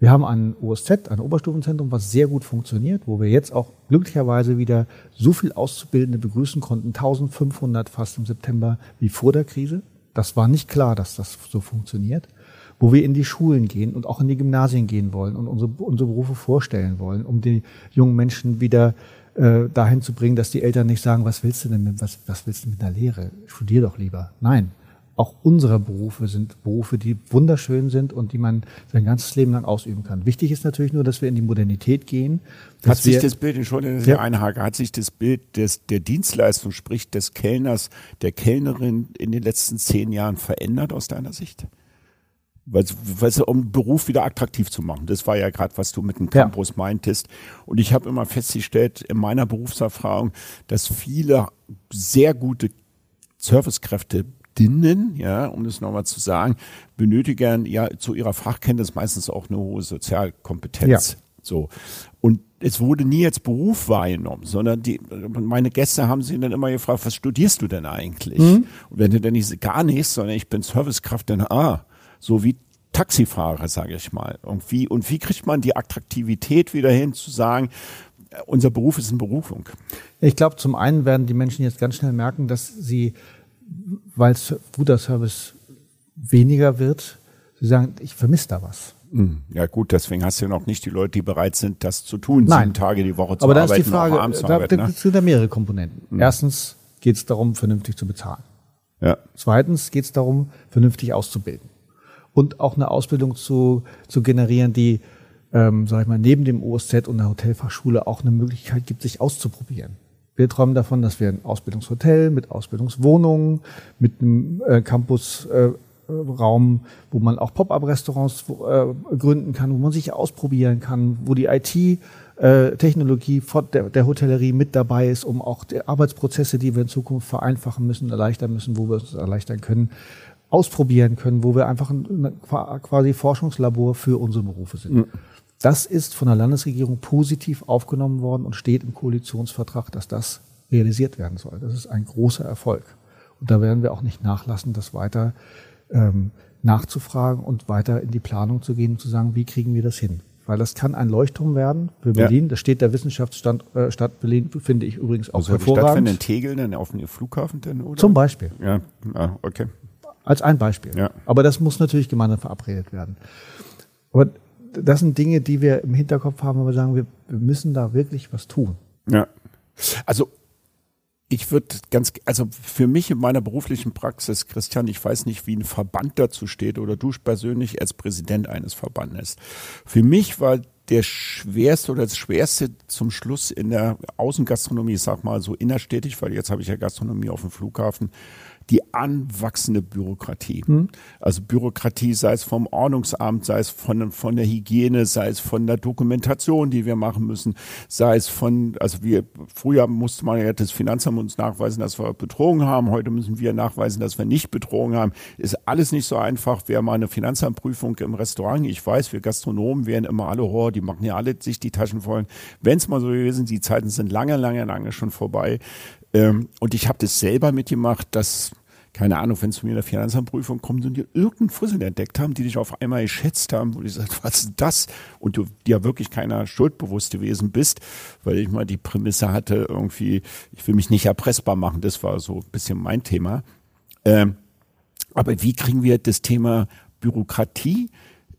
Wir haben ein OSZ, ein Oberstufenzentrum, was sehr gut funktioniert, wo wir jetzt auch glücklicherweise wieder so viel Auszubildende begrüßen konnten, 1500 fast im September wie vor der Krise. Das war nicht klar, dass das so funktioniert. Wo wir in die Schulen gehen und auch in die Gymnasien gehen wollen und unsere, unsere Berufe vorstellen wollen, um die jungen Menschen wieder äh, dahin zu bringen, dass die Eltern nicht sagen, was willst du denn mit, was, was willst du mit einer Lehre? Studier doch lieber. Nein, auch unsere Berufe sind Berufe, die wunderschön sind und die man sein ganzes Leben lang ausüben kann. Wichtig ist natürlich nur, dass wir in die Modernität gehen. Hat sich das Bild, Entschuldigung, ja. einhake, hat sich das Bild des, der Dienstleistung, sprich des Kellners, der Kellnerin in den letzten zehn Jahren verändert aus deiner Sicht? Weil, weil, um Beruf wieder attraktiv zu machen. Das war ja gerade, was du mit dem Campus ja. meintest. Und ich habe immer festgestellt in meiner Berufserfahrung, dass viele sehr gute Servicekräfte Ärztinnen, ja, um das nochmal zu sagen, benötigen ja zu ihrer Fachkenntnis meistens auch eine hohe Sozialkompetenz. Ja. So. Und es wurde nie als Beruf wahrgenommen, sondern die, meine Gäste haben sich dann immer gefragt, was studierst du denn eigentlich? Mhm. Und wenn du dann nicht, gar nichts, sondern ich bin Servicekraft, dann, ah, so wie Taxifahrer, sage ich mal. Und wie, und wie kriegt man die Attraktivität wieder hin, zu sagen, unser Beruf ist eine Berufung? Ich glaube, zum einen werden die Menschen jetzt ganz schnell merken, dass sie weil guter Service weniger wird, sie sagen, ich vermisse da was. Hm. Ja gut, deswegen hast du ja noch nicht die Leute, die bereit sind, das zu tun, Nein. sieben Tage die Woche zu Aber arbeiten. Aber da ist die Frage, abends da, arbeiten, ne? sind da mehrere Komponenten. Mhm. Erstens geht es darum, vernünftig zu bezahlen. Ja. Zweitens geht es darum, vernünftig auszubilden. Und auch eine Ausbildung zu, zu generieren, die, ähm, sag ich mal, neben dem OSZ und der Hotelfachschule auch eine Möglichkeit gibt, sich auszuprobieren. Wir träumen davon, dass wir ein Ausbildungshotel mit Ausbildungswohnungen, mit einem äh, Campusraum, äh, wo man auch Pop-up-Restaurants äh, gründen kann, wo man sich ausprobieren kann, wo die IT äh, Technologie der, der Hotellerie mit dabei ist, um auch die Arbeitsprozesse, die wir in Zukunft vereinfachen müssen, erleichtern müssen, wo wir es erleichtern können, ausprobieren können, wo wir einfach ein, quasi Forschungslabor für unsere Berufe sind. Mhm. Das ist von der Landesregierung positiv aufgenommen worden und steht im Koalitionsvertrag, dass das realisiert werden soll. Das ist ein großer Erfolg. Und da werden wir auch nicht nachlassen, das weiter ähm, nachzufragen und weiter in die Planung zu gehen und zu sagen, wie kriegen wir das hin? Weil das kann ein Leuchtturm werden für Berlin. Ja. Da steht der Wissenschaftsstadt äh, Stadt Berlin, finde ich übrigens auch also hervorragend. Stattfinden in Tegel denn auf dem Flughafen denn, oder? Zum Beispiel. Ja, ah, okay. Als ein Beispiel. Ja. Aber das muss natürlich gemeinsam verabredet werden. Aber das sind Dinge, die wir im Hinterkopf haben, wo wir sagen, wir, wir müssen da wirklich was tun. Ja. Also ich würde ganz, also für mich in meiner beruflichen Praxis, Christian, ich weiß nicht, wie ein Verband dazu steht oder du persönlich als Präsident eines Verbandes. Für mich war der schwerste oder das schwerste zum Schluss in der Außengastronomie, ich sag mal so innerstädtisch, weil jetzt habe ich ja Gastronomie auf dem Flughafen, die anwachsende Bürokratie. Mhm. Also Bürokratie, sei es vom Ordnungsamt, sei es von, von der Hygiene, sei es von der Dokumentation, die wir machen müssen, sei es von, also wir, früher musste man ja das Finanzamt uns nachweisen, dass wir betrogen haben, heute müssen wir nachweisen, dass wir nicht betrogen haben. Ist alles nicht so einfach. Wer mal eine Finanzamtprüfung im Restaurant, ich weiß, wir Gastronomen werden immer alle, oh, die machen ja alle sich die Taschen voll. Wenn es mal so gewesen, die Zeiten sind lange, lange, lange schon vorbei. Ähm, und ich habe das selber mitgemacht, dass keine Ahnung, wenn es zu mir in der Finanzamtprüfung kommt und die irgendeinen Fussel entdeckt haben, die dich auf einmal geschätzt haben, wo die sagt, was ist das? Und du dir wirklich keiner schuldbewusst gewesen bist, weil ich mal die Prämisse hatte, irgendwie, ich will mich nicht erpressbar machen, das war so ein bisschen mein Thema. Ähm, aber wie kriegen wir das Thema Bürokratie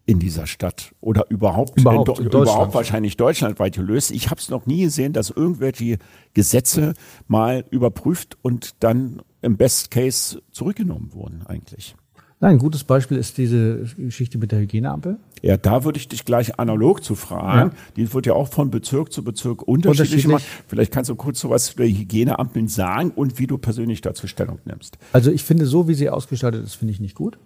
in dieser Stadt oder überhaupt, überhaupt, in, in überhaupt wahrscheinlich deutschlandweit gelöst. Ich habe es noch nie gesehen, dass irgendwelche Gesetze mal überprüft und dann im Best Case zurückgenommen wurden eigentlich. Nein, ein gutes Beispiel ist diese Geschichte mit der Hygieneampel. Ja, da würde ich dich gleich analog zu fragen. Ja. Die wird ja auch von Bezirk zu Bezirk unterschiedlich gemacht. Vielleicht kannst du kurz so was zu der Hygieneampeln sagen und wie du persönlich dazu Stellung nimmst. Also ich finde, so wie sie ausgestaltet ist, finde ich nicht gut.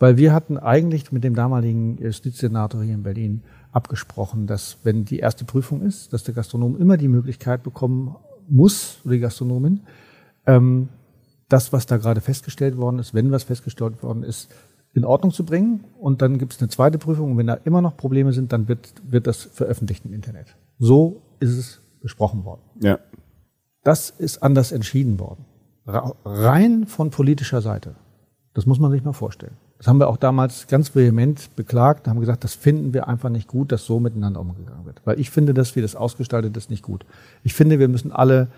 Weil wir hatten eigentlich mit dem damaligen Justizsenator hier in Berlin abgesprochen, dass wenn die erste Prüfung ist, dass der Gastronom immer die Möglichkeit bekommen muss, oder die Gastronomin, ähm, das, was da gerade festgestellt worden ist, wenn was festgestellt worden ist, in Ordnung zu bringen. Und dann gibt es eine zweite Prüfung. Und wenn da immer noch Probleme sind, dann wird, wird das veröffentlicht im Internet. So ist es besprochen worden. Ja. Das ist anders entschieden worden. Rein von politischer Seite. Das muss man sich mal vorstellen. Das haben wir auch damals ganz vehement beklagt, haben gesagt, das finden wir einfach nicht gut, dass so miteinander umgegangen wird. Weil ich finde, dass wir das ausgestaltet ist nicht gut. Ich finde, wir müssen alle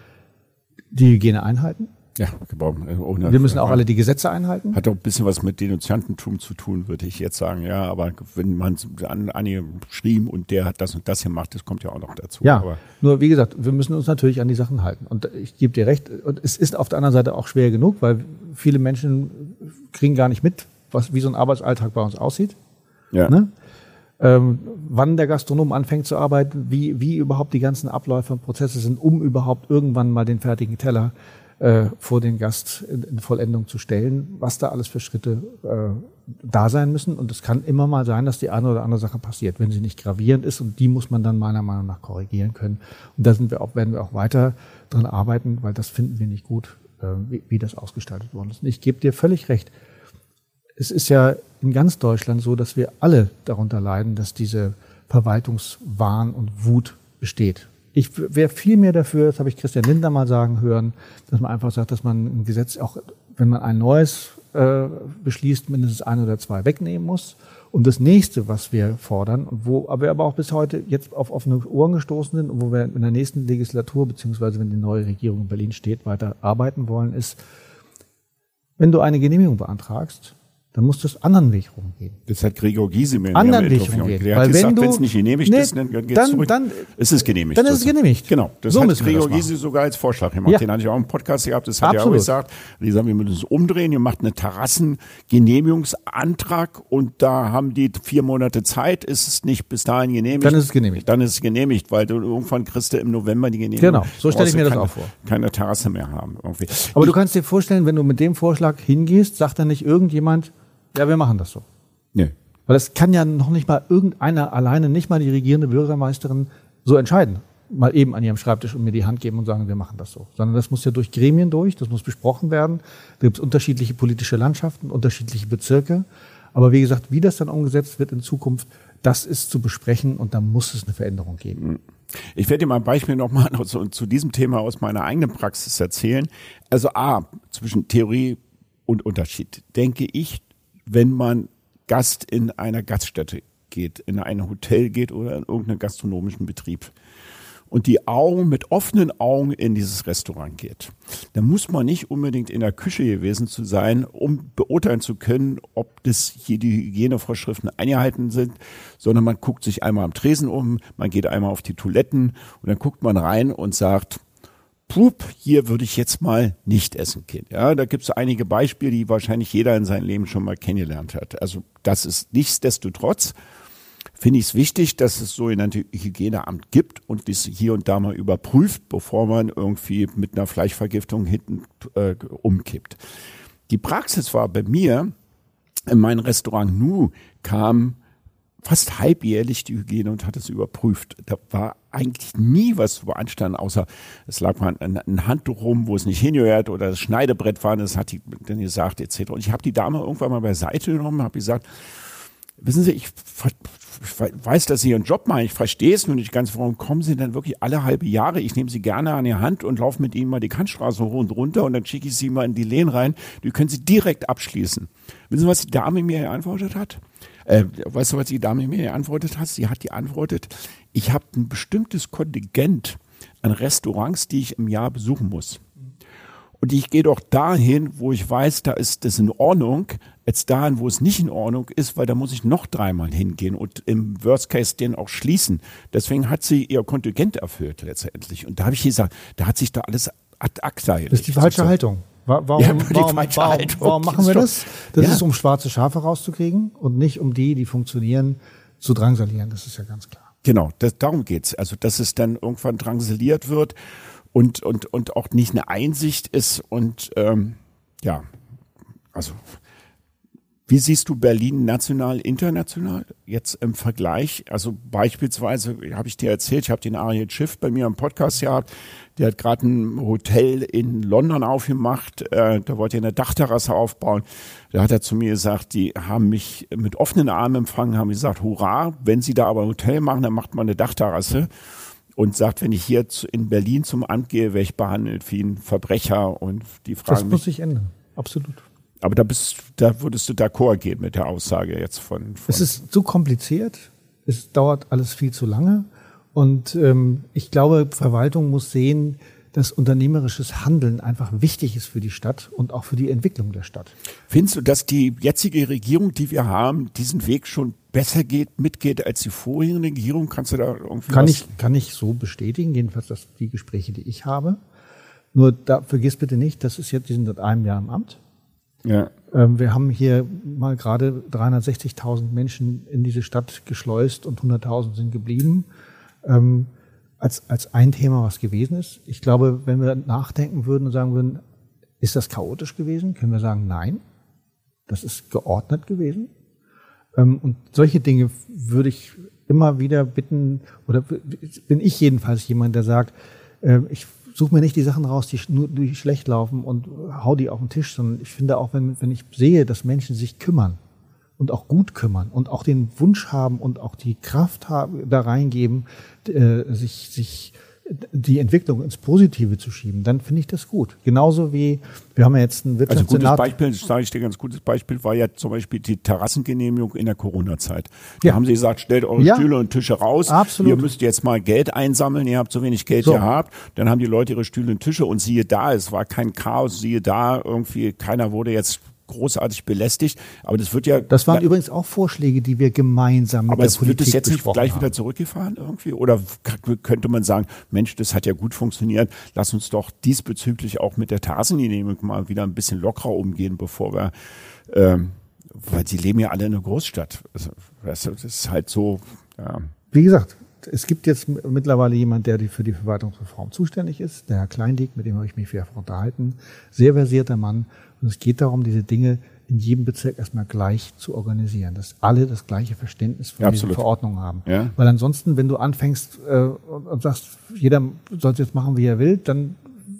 die Hygiene einhalten. Ja, äh, ohne, wir müssen auch alle die Gesetze einhalten. Hat auch ein bisschen was mit Denunziantentum zu tun, würde ich jetzt sagen. Ja, aber wenn man an Anni schrieb und der hat das und das gemacht, das kommt ja auch noch dazu. Ja, aber nur wie gesagt, wir müssen uns natürlich an die Sachen halten. Und ich gebe dir recht, und es ist auf der anderen Seite auch schwer genug, weil viele Menschen kriegen gar nicht mit, was, wie so ein Arbeitsalltag bei uns aussieht. Ja. Ne? Ähm, wann der Gastronom anfängt zu arbeiten, wie, wie überhaupt die ganzen Abläufe und Prozesse sind, um überhaupt irgendwann mal den fertigen Teller äh, vor den Gast in, in, Vollendung zu stellen, was da alles für Schritte äh, da sein müssen. Und es kann immer mal sein, dass die eine oder andere Sache passiert, wenn sie nicht gravierend ist. Und die muss man dann meiner Meinung nach korrigieren können. Und da sind wir auch, werden wir auch weiter dran arbeiten, weil das finden wir nicht gut, äh, wie, wie das ausgestaltet worden ist. Und ich gebe dir völlig recht. Es ist ja in ganz Deutschland so, dass wir alle darunter leiden, dass diese Verwaltungswahn und Wut besteht. Ich wäre viel mehr dafür, das habe ich Christian Linder mal sagen hören, dass man einfach sagt, dass man ein Gesetz auch, wenn man ein neues äh, beschließt, mindestens ein oder zwei wegnehmen muss. Und das nächste, was wir fordern, wo wir aber auch bis heute jetzt auf offene Ohren gestoßen sind und wo wir in der nächsten Legislatur, beziehungsweise wenn die neue Regierung in Berlin steht, weiter arbeiten wollen, ist, wenn du eine Genehmigung beantragst, dann muss das anderen Weg rumgehen. Das hat Gregor Gysi mir anderen Weg rumgehen. Der Weil hat gesagt, wenn es nicht genehmigt nee, ist, dann geht es zurück. Dann ist es genehmigt. Dann ist es genehmigt. Genau. Das so hat Gregor Gysi sogar als Vorschlag gemacht. Ja. Den hatte ich auch im Podcast gehabt. Das hat Absolut. er auch gesagt. Die sagen, wir müssen es umdrehen. Ihr macht eine Terrassengenehmigungsantrag und da haben die vier Monate Zeit. Ist es nicht bis dahin genehmigt? Dann ist es genehmigt. Dann ist es genehmigt, weil du irgendwann kriegst du im November die Genehmigung. Genau. So stelle ich mir das auch vor. Keine Terrasse mehr haben. Irgendwie. Aber ich, du kannst dir vorstellen, wenn du mit dem Vorschlag hingehst, sagt dann nicht irgendjemand, ja, wir machen das so. Nee. Weil das kann ja noch nicht mal irgendeiner alleine, nicht mal die regierende Bürgermeisterin so entscheiden. Mal eben an ihrem Schreibtisch und mir die Hand geben und sagen, wir machen das so. Sondern das muss ja durch Gremien durch, das muss besprochen werden. Da gibt es unterschiedliche politische Landschaften, unterschiedliche Bezirke. Aber wie gesagt, wie das dann umgesetzt wird in Zukunft, das ist zu besprechen und da muss es eine Veränderung geben. Ich werde dir mal ein Beispiel nochmal zu, zu diesem Thema aus meiner eigenen Praxis erzählen. Also A, zwischen Theorie und Unterschied, denke ich, wenn man Gast in einer Gaststätte geht, in ein Hotel geht oder in irgendeinen gastronomischen Betrieb und die Augen mit offenen Augen in dieses Restaurant geht, dann muss man nicht unbedingt in der Küche gewesen zu sein, um beurteilen zu können, ob das hier die Hygienevorschriften eingehalten sind, sondern man guckt sich einmal am Tresen um, man geht einmal auf die Toiletten und dann guckt man rein und sagt, pup, hier würde ich jetzt mal nicht essen Kind. Ja, da gibt es einige Beispiele, die wahrscheinlich jeder in seinem Leben schon mal kennengelernt hat. Also das ist nichtsdestotrotz, finde ich es wichtig, dass es sogenannte Hygieneamt gibt und das hier und da mal überprüft, bevor man irgendwie mit einer Fleischvergiftung hinten äh, umkippt. Die Praxis war bei mir, in meinem Restaurant Nu kam fast halbjährlich die Hygiene und hat es überprüft. Da war eigentlich nie was zu beanstanden, außer es lag mal ein, ein Handtuch rum, wo es nicht hingehört oder das Schneidebrett war, das hat die dann gesagt etc. Und ich habe die Dame irgendwann mal beiseite genommen, habe gesagt, wissen Sie, ich, weiß, dass Sie Ihren Job machen, ich verstehe es nur nicht ganz, warum kommen Sie denn wirklich alle halbe Jahre? Ich nehme Sie gerne an die Hand und laufe mit Ihnen mal die Kantstraße hoch und runter und dann schicke ich Sie mal in die Lehnen rein. Die können Sie direkt abschließen. Wissen Sie, was die Dame mir geantwortet hat? Äh, weißt du, was die Dame mir geantwortet hat? Sie hat geantwortet, ich habe ein bestimmtes Kontingent an Restaurants, die ich im Jahr besuchen muss. Und ich gehe doch dahin, wo ich weiß, da ist das in Ordnung, als dahin, wo es nicht in Ordnung ist, weil da muss ich noch dreimal hingehen und im Worst Case den auch schließen. Deswegen hat sie ihr Kontingent erfüllt letztendlich. Und da habe ich gesagt, da hat sich da alles ad acta Das ist die falsche Haltung. Warum, ja, warum, warum, warum, machen wir das? Das ja. ist, um schwarze Schafe rauszukriegen und nicht um die, die funktionieren, zu drangsalieren. Das ist ja ganz klar. Genau, das, darum geht's. Also, dass es dann irgendwann drangsaliert wird und, und, und auch nicht eine Einsicht ist und ähm, ja, also wie siehst du Berlin national, international jetzt im Vergleich? Also beispielsweise habe ich dir erzählt, ich habe den Ariel Schiff bei mir im Podcast gehabt. Der hat gerade ein Hotel in London aufgemacht. Äh, da wollte er eine Dachterrasse aufbauen. Da hat er zu mir gesagt, die haben mich mit offenen Armen empfangen, haben gesagt, hurra, wenn Sie da aber ein Hotel machen, dann macht man eine Dachterrasse. Und sagt, wenn ich hier in Berlin zum Amt gehe, werde ich behandelt wie ein Verbrecher und die Frage. Das muss sich ändern. Absolut. Aber da bist, da würdest du d'accord gehen mit der Aussage jetzt von. von es ist zu kompliziert. Es dauert alles viel zu lange. Und ähm, ich glaube, Verwaltung muss sehen, dass unternehmerisches Handeln einfach wichtig ist für die Stadt und auch für die Entwicklung der Stadt. Findest du, dass die jetzige Regierung, die wir haben, diesen Weg schon besser geht, mitgeht als die vorherige Regierung? Kannst du da irgendwie kann was? ich kann ich so bestätigen, jedenfalls das die Gespräche, die ich habe. Nur da vergiss bitte nicht, das ist jetzt, die sind seit einem Jahr im Amt. Ja. Ähm, wir haben hier mal gerade 360.000 Menschen in diese Stadt geschleust und 100.000 sind geblieben. Ähm, als, als ein Thema, was gewesen ist. Ich glaube, wenn wir nachdenken würden und sagen würden, ist das chaotisch gewesen, können wir sagen, nein, das ist geordnet gewesen. Ähm, und solche Dinge würde ich immer wieder bitten, oder bin ich jedenfalls jemand, der sagt, äh, ich suche mir nicht die Sachen raus, die nur die schlecht laufen und hau die auf den Tisch, sondern ich finde auch, wenn, wenn ich sehe, dass Menschen sich kümmern, und auch gut kümmern und auch den Wunsch haben und auch die Kraft haben, da reingeben, äh, sich, sich die Entwicklung ins Positive zu schieben, dann finde ich das gut. Genauso wie, wir haben ja jetzt ein Wirtschaftssenat. Also gutes Beispiel, sage ich dir ganz gutes Beispiel, war ja zum Beispiel die Terrassengenehmigung in der Corona-Zeit. Da ja. haben sie gesagt, stellt eure ja. Stühle und Tische raus. Absolut. Ihr müsst jetzt mal Geld einsammeln, ihr habt so wenig Geld so. gehabt. Dann haben die Leute ihre Stühle und Tische und siehe da, es war kein Chaos, siehe da, irgendwie, keiner wurde jetzt großartig belästigt. Aber das wird ja. Das waren übrigens auch Vorschläge, die wir gemeinsam mit aber der Politik wird es jetzt nicht gleich haben. wieder zurückgefahren irgendwie? Oder könnte man sagen, Mensch, das hat ja gut funktioniert. Lass uns doch diesbezüglich auch mit der Terrassengenehmigung mal wieder ein bisschen lockerer umgehen, bevor wir, ähm, weil sie leben ja alle in einer Großstadt. Also, das ist halt so. Ja. Wie gesagt, es gibt jetzt mittlerweile jemand, der für die Verwaltungsreform zuständig ist, der Herr Kleindick, mit dem habe ich mich mehrfach unterhalten. Sehr versierter Mann. Und es geht darum, diese Dinge in jedem Bezirk erstmal gleich zu organisieren, dass alle das gleiche Verständnis von ja, diesen Verordnungen haben. Ja. Weil ansonsten, wenn du anfängst äh, und sagst, jeder soll es jetzt machen, wie er will, dann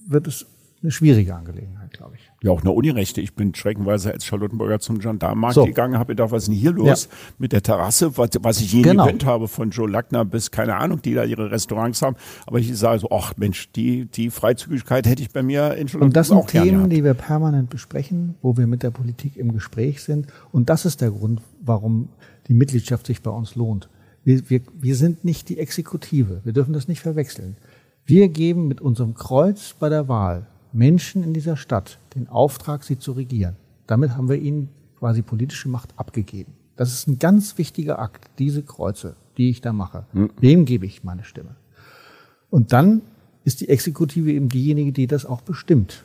wird es eine schwierige Angelegenheit, glaube ich. Ja, auch eine Unirechte. Ich bin schreckenweise als Charlottenburger zum Gendarmenmarkt so. gegangen, habe gedacht, was ist denn hier los ja. mit der Terrasse, was, was ich je genau. Event habe, von Joe Lackner bis, keine Ahnung, die da ihre Restaurants haben. Aber ich sage so, ach Mensch, die, die Freizügigkeit hätte ich bei mir in Charlottenburg Und das sind auch Themen, die wir permanent besprechen, wo wir mit der Politik im Gespräch sind. Und das ist der Grund, warum die Mitgliedschaft sich bei uns lohnt. Wir, wir, wir sind nicht die Exekutive. Wir dürfen das nicht verwechseln. Wir geben mit unserem Kreuz bei der Wahl Menschen in dieser Stadt den Auftrag, sie zu regieren. Damit haben wir ihnen quasi politische Macht abgegeben. Das ist ein ganz wichtiger Akt, diese Kreuze, die ich da mache. Mhm. Wem gebe ich meine Stimme? Und dann ist die Exekutive eben diejenige, die das auch bestimmt.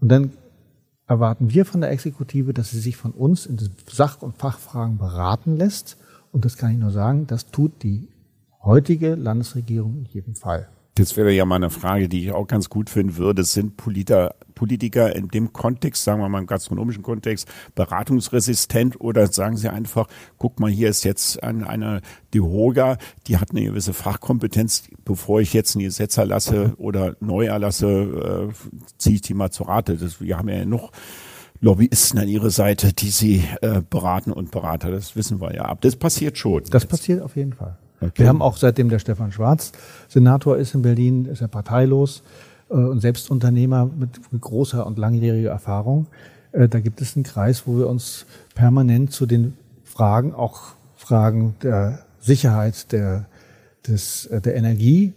Und dann erwarten wir von der Exekutive, dass sie sich von uns in Sach- und Fachfragen beraten lässt. Und das kann ich nur sagen, das tut die heutige Landesregierung in jedem Fall. Das wäre ja mal eine Frage, die ich auch ganz gut finden würde. Sind Politiker, Politiker in dem Kontext, sagen wir mal im gastronomischen Kontext, beratungsresistent oder sagen sie einfach, guck mal, hier ist jetzt eine, die Hoga, die hat eine gewisse Fachkompetenz, bevor ich jetzt einen Gesetz erlasse oder neu erlasse, äh, ziehe ich die mal zu Rate. Das, wir haben ja noch Lobbyisten an ihrer Seite, die sie äh, beraten und Berater. Das wissen wir ja. Aber das passiert schon. Das jetzt. passiert auf jeden Fall. Okay. Wir haben auch seitdem der Stefan Schwarz Senator ist in Berlin, ist er parteilos äh, und selbst Unternehmer mit, mit großer und langjähriger Erfahrung. Äh, da gibt es einen Kreis, wo wir uns permanent zu den Fragen, auch Fragen der Sicherheit, der, des, äh, der Energie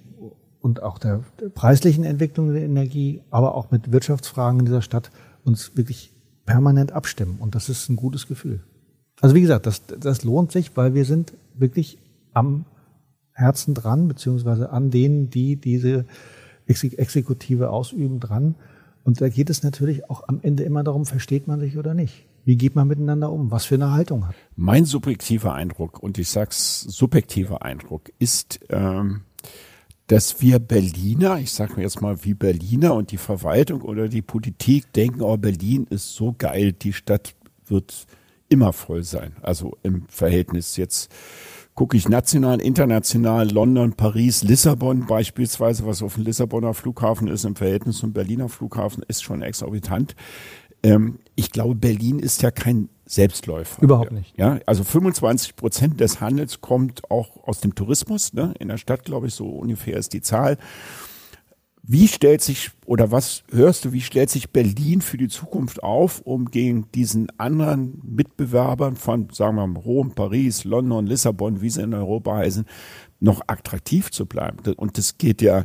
und auch der, der preislichen Entwicklung der Energie, aber auch mit Wirtschaftsfragen in dieser Stadt uns wirklich permanent abstimmen. Und das ist ein gutes Gefühl. Also wie gesagt, das, das lohnt sich, weil wir sind wirklich am Herzen dran, beziehungsweise an denen, die diese Exekutive ausüben, dran. Und da geht es natürlich auch am Ende immer darum, versteht man sich oder nicht? Wie geht man miteinander um? Was für eine Haltung hat? Mein subjektiver Eindruck, und ich sag's subjektiver Eindruck, ist, ähm, dass wir Berliner, ich sage mir jetzt mal wie Berliner und die Verwaltung oder die Politik denken, oh, Berlin ist so geil, die Stadt wird immer voll sein. Also im Verhältnis jetzt gucke ich national, international, London, Paris, Lissabon beispielsweise, was auf dem Lissabonner Flughafen ist, im Verhältnis zum Berliner Flughafen, ist schon exorbitant. Ähm, ich glaube, Berlin ist ja kein Selbstläufer. Überhaupt nicht. Ja, also 25 Prozent des Handels kommt auch aus dem Tourismus. Ne? In der Stadt, glaube ich, so ungefähr ist die Zahl Wie stellt sich oder was hörst du, wie stellt sich Berlin für die Zukunft auf, um gegen diesen anderen Mitbewerbern von, sagen wir mal, Rom, Paris, London, Lissabon, wie sie in Europa heißen, noch attraktiv zu bleiben? Und das geht ja,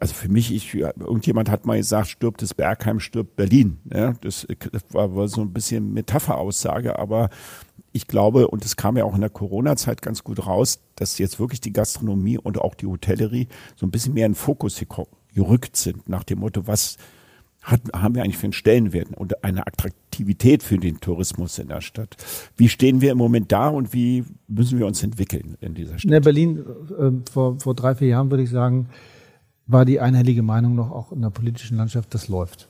also für mich, ich, irgendjemand hat mal gesagt, stirbt das Bergheim, stirbt Berlin. Ja, das, war, war so ein bisschen Metapheraussage, aber ich glaube, und es kam ja auch in der Corona-Zeit ganz gut raus, dass jetzt wirklich die Gastronomie und auch die Hotellerie so ein bisschen mehr in Fokus gerückt sind, nach dem Motto, was hat, haben wir eigentlich für einen Stellenwert und eine Attraktivität für den Tourismus in der Stadt? Wie stehen wir im Moment da und wie müssen wir uns entwickeln in dieser Stadt? In Berlin äh, vor, vor drei, vier Jahren würde ich sagen, war die einhellige Meinung noch auch in der politischen Landschaft, das läuft.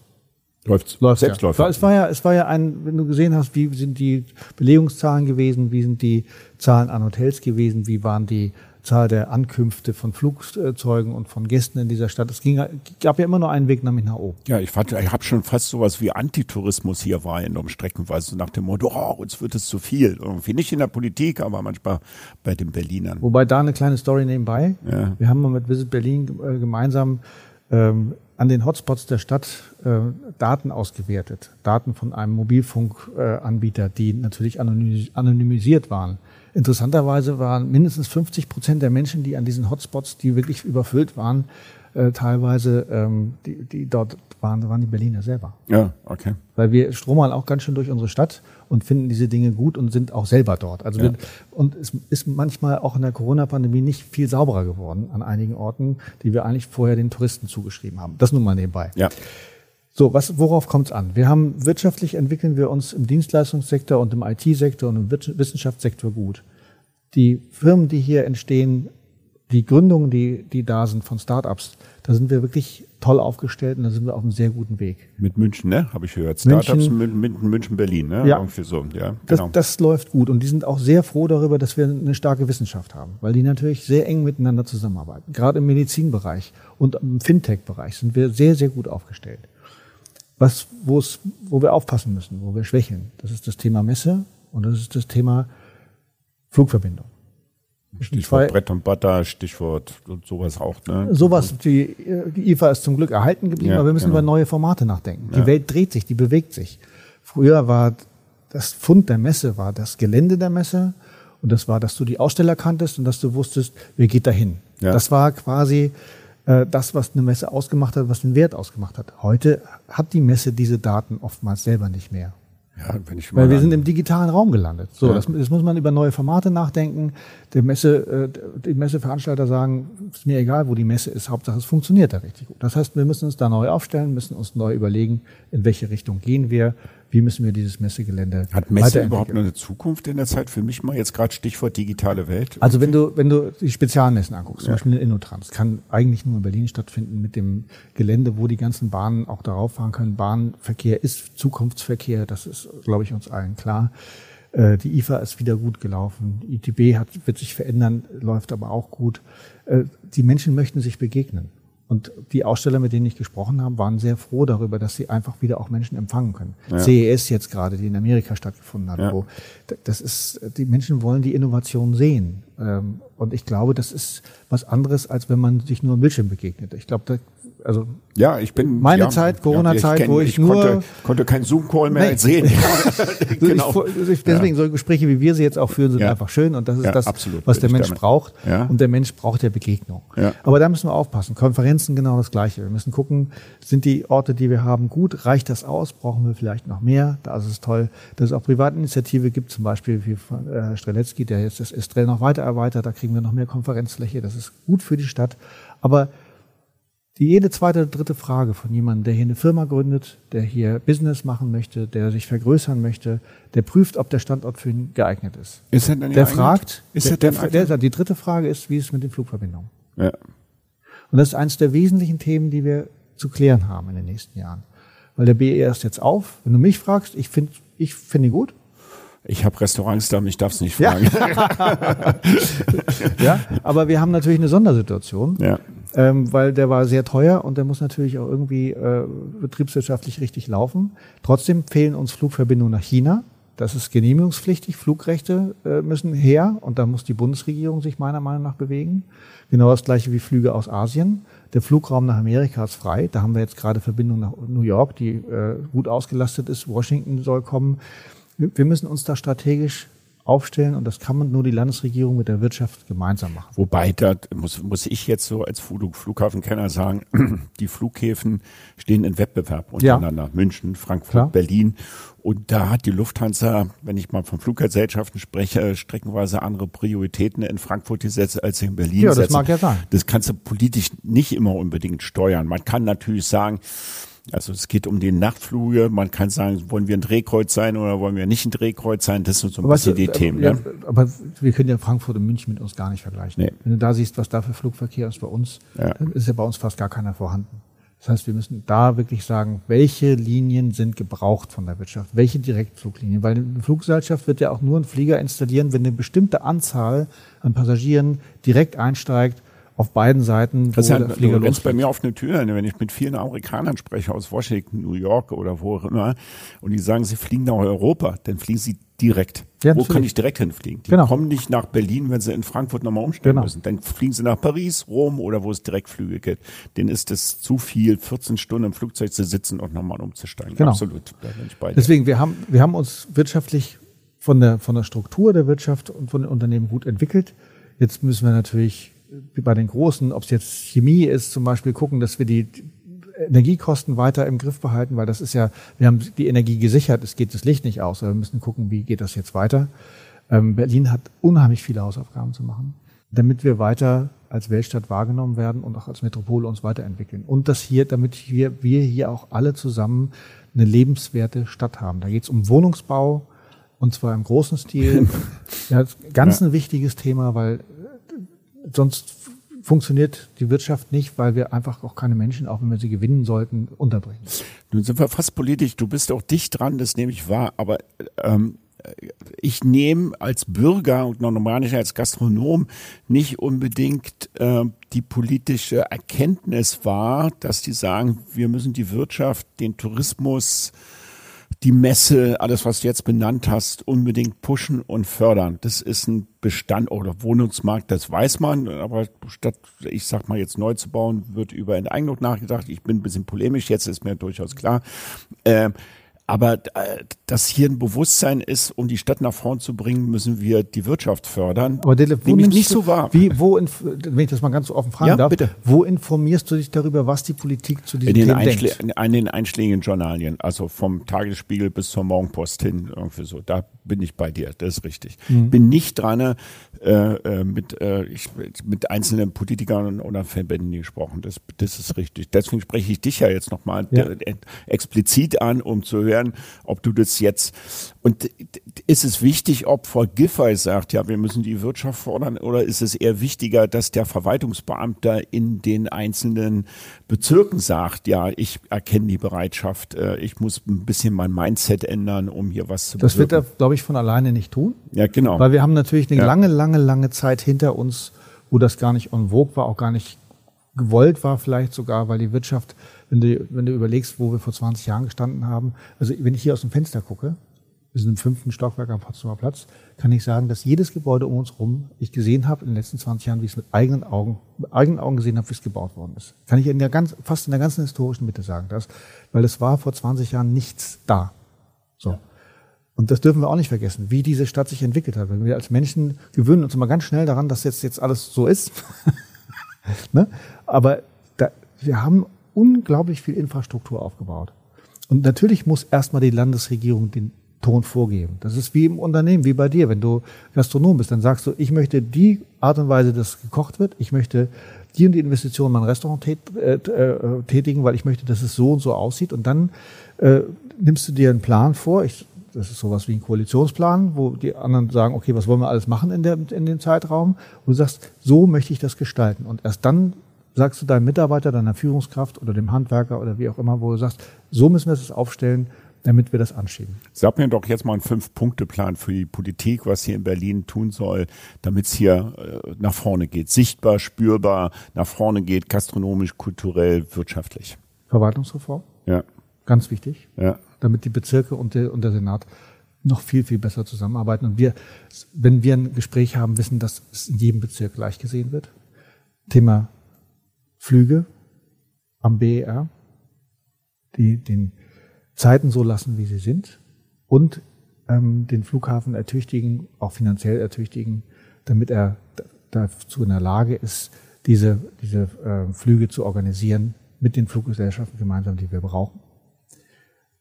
Läuft, läuft selbstläufig. Ja. Es war ja, es war ja ein, wenn du gesehen hast, wie sind die Belegungszahlen gewesen, wie sind die Zahlen an Hotels gewesen, wie waren die Zahl der Ankünfte von Flugzeugen und von Gästen in dieser Stadt. Es ging, gab ja immer nur einen Weg nämlich nach oben. Ja, ich, fand, ich habe schon fast sowas wie Antitourismus hier wahrgenommen, streckenweise nach dem Motto, oh, uns wird es zu viel. Irgendwie nicht in der Politik, aber manchmal bei den Berlinern. Wobei da eine kleine Story nebenbei. Ja. Wir haben mal mit Visit Berlin äh, gemeinsam ähm, an den Hotspots der Stadt äh, Daten ausgewertet. Daten von einem Mobilfunkanbieter, äh, die natürlich anonymisiert waren. Interessanterweise waren mindestens 50 Prozent der Menschen, die an diesen Hotspots, die wirklich überfüllt waren, äh, teilweise, ähm, die, die dort waren, waren die Berliner selber. Ja, okay. Weil wir stromern auch ganz schön durch unsere Stadt und finden diese Dinge gut und sind auch selber dort. Also ja. wir, und es ist manchmal auch in der Corona-Pandemie nicht viel sauberer geworden an einigen Orten, die wir eigentlich vorher den Touristen zugeschrieben haben. Das nun mal nebenbei. Ja. So, was, worauf kommt es an? Wir haben wirtschaftlich entwickeln wir uns im Dienstleistungssektor und im IT-Sektor und im Wissenschaftssektor gut. Die Firmen, die hier entstehen, die Gründungen, die, die da sind von Startups, da sind wir wirklich toll aufgestellt und da sind wir auf einem sehr guten Weg. Mit München, ne? Habe ich gehört. Startups mit, mit München, Berlin, ne? Ja. Irgendwie so, ja. Genau. Das, das läuft gut und die sind auch sehr froh darüber, dass wir eine starke Wissenschaft haben, weil die natürlich sehr eng miteinander zusammenarbeiten. Gerade im Medizinbereich und im Fintech-Bereich sind wir sehr, sehr gut aufgestellt. Was, wo es, wo wir aufpassen müssen, wo wir schwächeln, das ist das Thema Messe und das ist das Thema Flugverbindung. Stichwort Brett und Butter, Stichwort und sowas auch. Ne? Sowas, die, die IFA ist zum Glück erhalten geblieben, ja, aber wir müssen genau. über neue Formate nachdenken. Die ja. Welt dreht sich, die bewegt sich. Früher war das Fund der Messe, war das Gelände der Messe und das war, dass du die Aussteller kanntest und dass du wusstest, wer geht dahin. Ja. Das war quasi äh, das, was eine Messe ausgemacht hat, was den Wert ausgemacht hat. Heute hat die Messe diese Daten oftmals selber nicht mehr. Ja, wenn ich Weil wir sind im digitalen Raum gelandet. So, ja. das, das, muss man über neue Formate nachdenken. Der Messe, äh, die Messeveranstalter sagen, ist mir egal, wo die Messe ist, Hauptsache es funktioniert da richtig gut. Das heißt, wir müssen uns da neu aufstellen, müssen uns neu überlegen, in welche Richtung gehen wir wie müssen wir dieses Messegelände Hat Messe überhaupt noch eine Zukunft in der Zeit? Für mich mal jetzt gerade Stichwort digitale Welt. Also wenn du, wenn du die Spezialmessen anguckst, zum ja. Beispiel in Innotrans, kann eigentlich nur in Berlin stattfinden mit dem Gelände, wo die ganzen Bahnen auch darauf fahren können. Bahnverkehr ist Zukunftsverkehr, das ist, glaube ich, uns allen klar. Äh, die IFA ist wieder gut gelaufen. ITB hat, wird sich verändern, läuft aber auch gut. Äh, die Menschen möchten sich begegnen. Und die Aussteller, mit denen ich gesprochen habe, waren sehr froh darüber, dass sie einfach wieder auch Menschen empfangen können. Ja. CES jetzt gerade, die in Amerika stattgefunden hat, ja. wo das ist, die Menschen wollen die Innovation sehen. Ähm, und ich glaube, das ist was anderes, als wenn man sich nur im Bildschirm begegnet. Ich glaube, also ja, ich bin meine ja, Zeit, Corona-Zeit, ja, wo ich, ich nur konnte, konnte kein Zoom-Call mehr nee. sehen. genau. ich, deswegen ja. so Gespräche wie wir sie jetzt auch führen, sind einfach schön und das ist das, absolut, was der Mensch braucht. Und der Mensch braucht ja Begegnung. Aber da müssen wir aufpassen. Konferenzen genau das Gleiche. Wir müssen gucken, sind die Orte, die wir haben, gut? Reicht das aus? Brauchen wir vielleicht noch mehr? Da ist es toll, dass es auch Privatinitiative gibt, zum Beispiel wie von äh, Streletzky, der jetzt das Estrell noch weiter erweitert. Da kriegen wir noch mehr Konferenzfläche. Das ist gut für die Stadt. Aber die jede zweite oder dritte Frage von jemandem, der hier eine Firma gründet, der hier Business machen möchte, der sich vergrößern möchte, der prüft, ob der Standort für ihn geeignet ist. Ist er denn Der fragt, ist der, der, der, der, die dritte Frage ist, wie ist es mit den Flugverbindungen? Ja. Und das ist eines der wesentlichen Themen, die wir zu klären haben in den nächsten Jahren. Weil der BER ist jetzt auf. Wenn du mich fragst, ich finde ich finde ihn gut. Ich habe Restaurants da, ich darf es nicht fragen. Ja. ja, aber wir haben natürlich eine Sondersituation. Ja ähm, weil der war sehr teuer und der muss natürlich auch irgendwie äh, betriebswirtschaftlich richtig laufen. Trotzdem fehlen uns Flugverbindungen nach China. Das ist genehmigungspflichtig. Flugrechte äh, müssen her und da muss die Bundesregierung sich meiner Meinung nach bewegen. Genau das gleiche wie Flüge aus Asien. Der Flugraum nach Amerika ist frei. Da haben wir jetzt gerade Verbindung nach New York, die äh, gut ausgelastet ist. Washington soll kommen. Wir müssen uns da strategisch aufstellen und das kann man nur die Landesregierung mit der Wirtschaft gemeinsam machen. Wobei, da muss, muss ich jetzt so als Flug, Flughafenkenner sagen, die Flughäfen stehen in Wettbewerb untereinander. Ja. München, Frankfurt, Klar. Berlin. Und da hat die Lufthansa, wenn ich mal von Fluggesellschaften spreche, streckenweise andere Prioritäten in Frankfurt gesetzt als in Berlin. Ja, das setzen. mag ja sein. Das kannst du politisch nicht immer unbedingt steuern. Man kann natürlich sagen, also es geht um die Nachtflüge. Man kann sagen, wollen wir ein Drehkreuz sein oder wollen wir nicht ein Drehkreuz sein? Das sind so ein aber bisschen die Themen. Ja, ne? Aber wir können ja Frankfurt und München mit uns gar nicht vergleichen. Nee. Wenn du da siehst, was da für Flugverkehr ist bei uns, ja. dann ist ja bei uns fast gar keiner vorhanden. Das heißt, wir müssen da wirklich sagen, welche Linien sind gebraucht von der Wirtschaft, welche Direktfluglinien, weil eine Fluggesellschaft wird ja auch nur einen Flieger installieren, wenn eine bestimmte Anzahl an Passagieren direkt einsteigt auf beiden Seiten. Das ist ja, du rennst bei mir auf eine Tür, wenn ich mit vielen Amerikanern spreche aus Washington, New York oder wo auch immer, und die sagen, sie fliegen nach Europa, dann fliegen sie direkt. Ja, wo kann ich direkt hinfliegen? Die genau. kommen nicht nach Berlin, wenn sie in Frankfurt nochmal umstellen genau. müssen. Dann fliegen sie nach Paris, Rom oder wo es Direktflüge gibt. Denen ist es zu viel, 14 Stunden im Flugzeug zu sitzen und nochmal umzusteigen. Genau. Absolut. Deswegen, wir haben, wir haben uns wirtschaftlich von der, von der Struktur der Wirtschaft und von den Unternehmen gut entwickelt. Jetzt müssen wir natürlich bei den Großen, ob es jetzt Chemie ist, zum Beispiel gucken, dass wir die Energiekosten weiter im Griff behalten, weil das ist ja, wir haben die Energie gesichert, es geht das Licht nicht aus, aber wir müssen gucken, wie geht das jetzt weiter. Ähm, Berlin hat unheimlich viele Hausaufgaben zu machen, damit wir weiter als Weltstadt wahrgenommen werden und auch als Metropole uns weiterentwickeln. Und das hier, damit wir, wir hier auch alle zusammen eine lebenswerte Stadt haben. Da geht es um Wohnungsbau und zwar im großen Stil. ja, ganz ja. ein wichtiges Thema, weil sonst funktioniert die Wirtschaft nicht, weil wir einfach auch keine Menschen, auch wenn wir sie gewinnen sollten, unterbringen. Nun sind wir fast politisch. Du bist auch dicht dran, das nehme ich wahr. Aber ähm, ich nehme als Bürger und normal nicht als Gastronom nicht unbedingt äh, die politische Erkenntnis wahr, dass die sagen, wir müssen die Wirtschaft, den Tourismus, die Messe, alles, was du jetzt benannt hast, unbedingt pushen und fördern. Das ist ein Bestand oder Wohnungsmarkt, das weiß man, aber statt, ich sag mal jetzt neu zu bauen, wird über Enteignung nachgedacht. Ich bin ein bisschen polemisch, jetzt ist mir durchaus klar. Äh, aber äh, dass hier ein Bewusstsein ist, um die Stadt nach vorn zu bringen, müssen wir die Wirtschaft fördern. Aber Dele, wo nimmst nicht du, so wahr. Wie, wo, wenn ich das mal ganz offen fragen ja, darf, bitte. wo informierst du dich darüber, was die Politik zu diesem Thema denkt? In den einschlägigen Journalien, also vom Tagesspiegel bis zur Morgenpost hin, irgendwie so. Da bin ich bei dir, das ist richtig. Mhm. Bin nicht dran, äh, äh, mit, äh, ich, mit einzelnen Politikern oder Verbänden gesprochen. Das, das ist richtig. Deswegen spreche ich dich ja jetzt nochmal ja. explizit an, um zu hören, ob du das jetzt und ist es wichtig, ob Frau Giffey sagt, ja, wir müssen die Wirtschaft fordern, oder ist es eher wichtiger, dass der Verwaltungsbeamte in den einzelnen Bezirken sagt, ja, ich erkenne die Bereitschaft, äh, ich muss ein bisschen mein Mindset ändern, um hier was zu Das bewirken. wird er, glaube ich, von alleine nicht tun. Ja, genau. Weil wir haben natürlich eine ja. lange, lange, lange Zeit hinter uns, wo das gar nicht en vogue war, auch gar nicht gewollt war, vielleicht sogar, weil die Wirtschaft, wenn du, wenn du überlegst, wo wir vor 20 Jahren gestanden haben, also wenn ich hier aus dem Fenster gucke, wir sind im fünften Stockwerk am Potsdamer Platz, kann ich sagen, dass jedes Gebäude um uns herum ich gesehen habe in den letzten 20 Jahren, wie ich es mit eigenen Augen, mit eigenen Augen gesehen habe, wie es gebaut worden ist. Kann ich in der ganz, fast in der ganzen historischen Mitte sagen, das, weil es war vor 20 Jahren nichts da. So. Ja. Und das dürfen wir auch nicht vergessen, wie diese Stadt sich entwickelt hat. Wenn wir als Menschen gewöhnen uns immer ganz schnell daran, dass jetzt, jetzt alles so ist. ne? Aber da, wir haben unglaublich viel Infrastruktur aufgebaut. Und natürlich muss erstmal die Landesregierung den Ton vorgeben. Das ist wie im Unternehmen, wie bei dir. Wenn du Gastronom bist, dann sagst du, ich möchte die Art und Weise, dass gekocht wird, ich möchte die und die Investition in mein Restaurant tät, äh, äh, tätigen, weil ich möchte, dass es so und so aussieht. Und dann äh, nimmst du dir einen Plan vor. Ich, das ist sowas wie ein Koalitionsplan, wo die anderen sagen, okay, was wollen wir alles machen in, der, in dem Zeitraum? Und du sagst, so möchte ich das gestalten. Und erst dann sagst du deinem Mitarbeiter, deiner Führungskraft oder dem Handwerker oder wie auch immer, wo du sagst, so müssen wir es aufstellen, damit wir das anschieben. Sag mir doch jetzt mal einen Fünf-Punkte-Plan für die Politik, was hier in Berlin tun soll, damit es hier äh, nach vorne geht. Sichtbar, spürbar, nach vorne geht, gastronomisch, kulturell, wirtschaftlich. Verwaltungsreform? Ja. Ganz wichtig. Ja. Damit die Bezirke und der, und der Senat noch viel, viel besser zusammenarbeiten. Und wir, wenn wir ein Gespräch haben, wissen, dass es in jedem Bezirk gleich gesehen wird. Thema Flüge, am BER, die den Zeiten so lassen, wie sie sind und ähm, den Flughafen ertüchtigen, auch finanziell ertüchtigen, damit er dazu in der Lage ist, diese, diese äh, Flüge zu organisieren mit den Fluggesellschaften gemeinsam, die wir brauchen.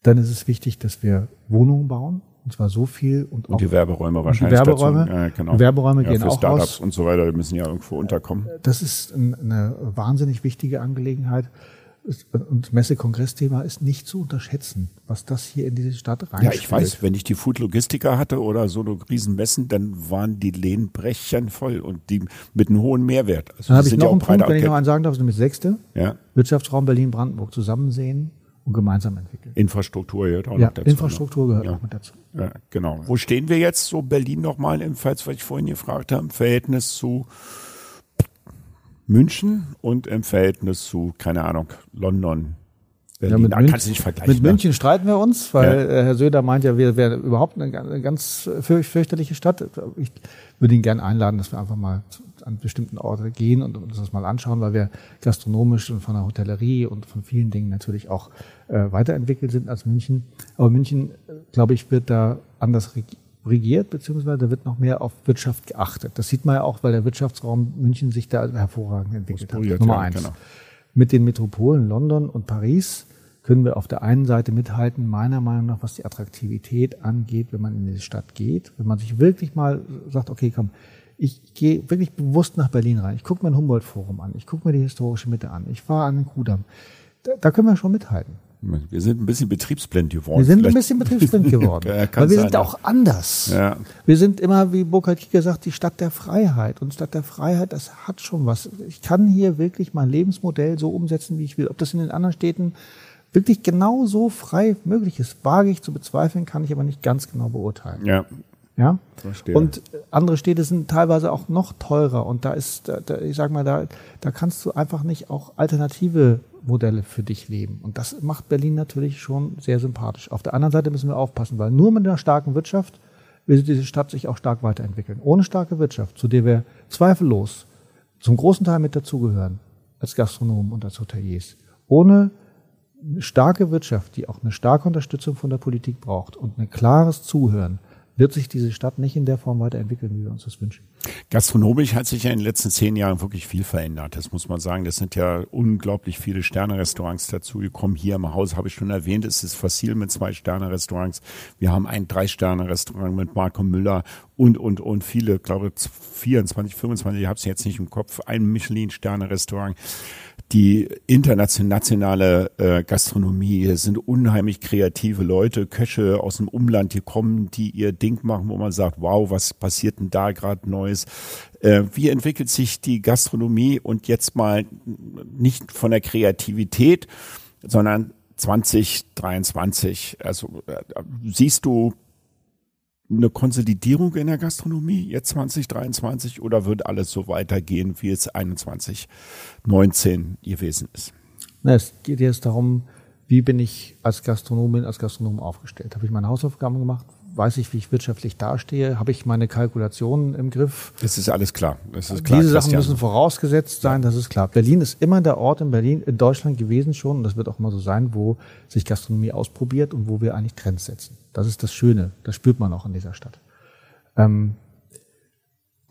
Dann ist es wichtig, dass wir Wohnungen bauen, und zwar so viel und, und auch die Werberäume wahrscheinlich. Die Werberäume, dazu. ja, genau. Werberäume ja, gehen für auch Startups raus. und so weiter, die müssen ja irgendwo unterkommen. Das ist eine wahnsinnig wichtige Angelegenheit. Und Messe-Kongressthema ist nicht zu unterschätzen, was das hier in diese Stadt rein. Ja, ich weiß, wenn ich die Food Logistiker hatte oder so eine Riesenmessen, dann waren die Lehnbrechchen voll und die mit einem hohen Mehrwert. Also dann habe ich noch ja einen Punkt, wenn ich noch einen sagen darf, nämlich sechste. Ja. Wirtschaftsraum Berlin-Brandenburg zusammen sehen und gemeinsam entwickeln. Infrastruktur gehört auch ja, noch dazu. Ne? Infrastruktur gehört ja. auch mit dazu. Ja, genau. Wo stehen wir jetzt so Berlin nochmal im Falls, was ich vorhin gefragt habe, im Verhältnis zu München und im Verhältnis zu, keine Ahnung, London, Berlin. Ja, mit, München, nicht vergleichen, mit ne? München streiten wir uns, weil ja. Äh, Herr Söder meint ja, wir wären überhaupt eine ganz fürchterliche Stadt. Ich würde ihn gerne einladen, dass wir einfach mal an bestimmten Orte gehen und uns das mal anschauen, weil wir gastronomisch und von der Hotellerie und von vielen Dingen natürlich auch äh, weiterentwickelt sind als München. Aber München, äh, glaube ich, wird da anders regiert, beziehungsweise da wird noch mehr auf Wirtschaft geachtet. Das sieht man ja auch, weil der Wirtschaftsraum München sich da hervorragend entwickelt hat. Nummer ja, eins. Genau. Mit den Metropolen London und Paris können wir auf der einen Seite mithalten, meiner Meinung nach, was die Attraktivität angeht, wenn man in die Stadt geht. Wenn man sich wirklich mal sagt, okay, komm, ich gehe wirklich bewusst nach Berlin rein. Ich gucke mir ein Humboldt-Forum an. Ich gucke mir die historische Mitte an. Ich fahre an den Kudamm. Da, da können wir schon mithalten. Wir sind ein bisschen betriebsblind geworden. Wir sind Vielleicht. ein bisschen betriebsblind geworden. ja, weil wir sein, sind ja. auch anders. Ja. Wir sind immer, wie Burkhard Kicker sagt, die Stadt der Freiheit. Und Stadt der Freiheit, das hat schon was. Ich kann hier wirklich mein Lebensmodell so umsetzen, wie ich will. Ob das in den anderen Städten wirklich genau so frei möglich ist, wage ich zu bezweifeln, kann ich aber nicht ganz genau beurteilen. Ja. Ja. Verstehe. Und andere Städte sind teilweise auch noch teurer. Und da ist, da, ich sag mal, da, da kannst du einfach nicht auch alternative Modelle für dich leben. Und das macht Berlin natürlich schon sehr sympathisch. Auf der anderen Seite müssen wir aufpassen, weil nur mit einer starken Wirtschaft wird diese Stadt sich auch stark weiterentwickeln. Ohne starke Wirtschaft, zu der wir zweifellos zum großen Teil mit dazugehören, als Gastronomen und als Hoteliers. Ohne eine starke Wirtschaft, die auch eine starke Unterstützung von der Politik braucht und ein klares Zuhören, wird sich diese Stadt nicht in der Form weiterentwickeln, wie wir uns das wünschen. Gastronomisch hat sich ja in den letzten zehn Jahren wirklich viel verändert. Das muss man sagen. Das sind ja unglaublich viele Sterne-Restaurants dazugekommen. Hier im Haus habe ich schon erwähnt, es ist Fossil mit zwei Sterne-Restaurants. Wir haben ein Drei-Sterne-Restaurant mit Marco Müller und, und, und viele, glaube ich, 24, 25, ich habe es jetzt nicht im Kopf, ein Michelin-Sterne-Restaurant die internationale äh, Gastronomie sind unheimlich kreative Leute, Köche aus dem Umland, die kommen, die ihr Ding machen, wo man sagt, wow, was passiert denn da gerade Neues? Äh, wie entwickelt sich die Gastronomie und jetzt mal nicht von der Kreativität, sondern 2023. Also äh, siehst du eine Konsolidierung in der Gastronomie jetzt 2023 oder wird alles so weitergehen, wie es 2019 gewesen ist? Na, es geht jetzt darum, wie bin ich als Gastronomin, als Gastronom aufgestellt? Habe ich meine Hausaufgaben gemacht? Weiß ich, wie ich wirtschaftlich dastehe? Habe ich meine Kalkulationen im Griff? Das ist alles klar. Das ist klar Diese Sachen Christian. müssen vorausgesetzt sein, das ist klar. Berlin ist immer der Ort in Berlin, in Deutschland gewesen schon, und das wird auch mal so sein, wo sich Gastronomie ausprobiert und wo wir eigentlich Trends setzen. Das ist das Schöne. Das spürt man auch in dieser Stadt. Ähm,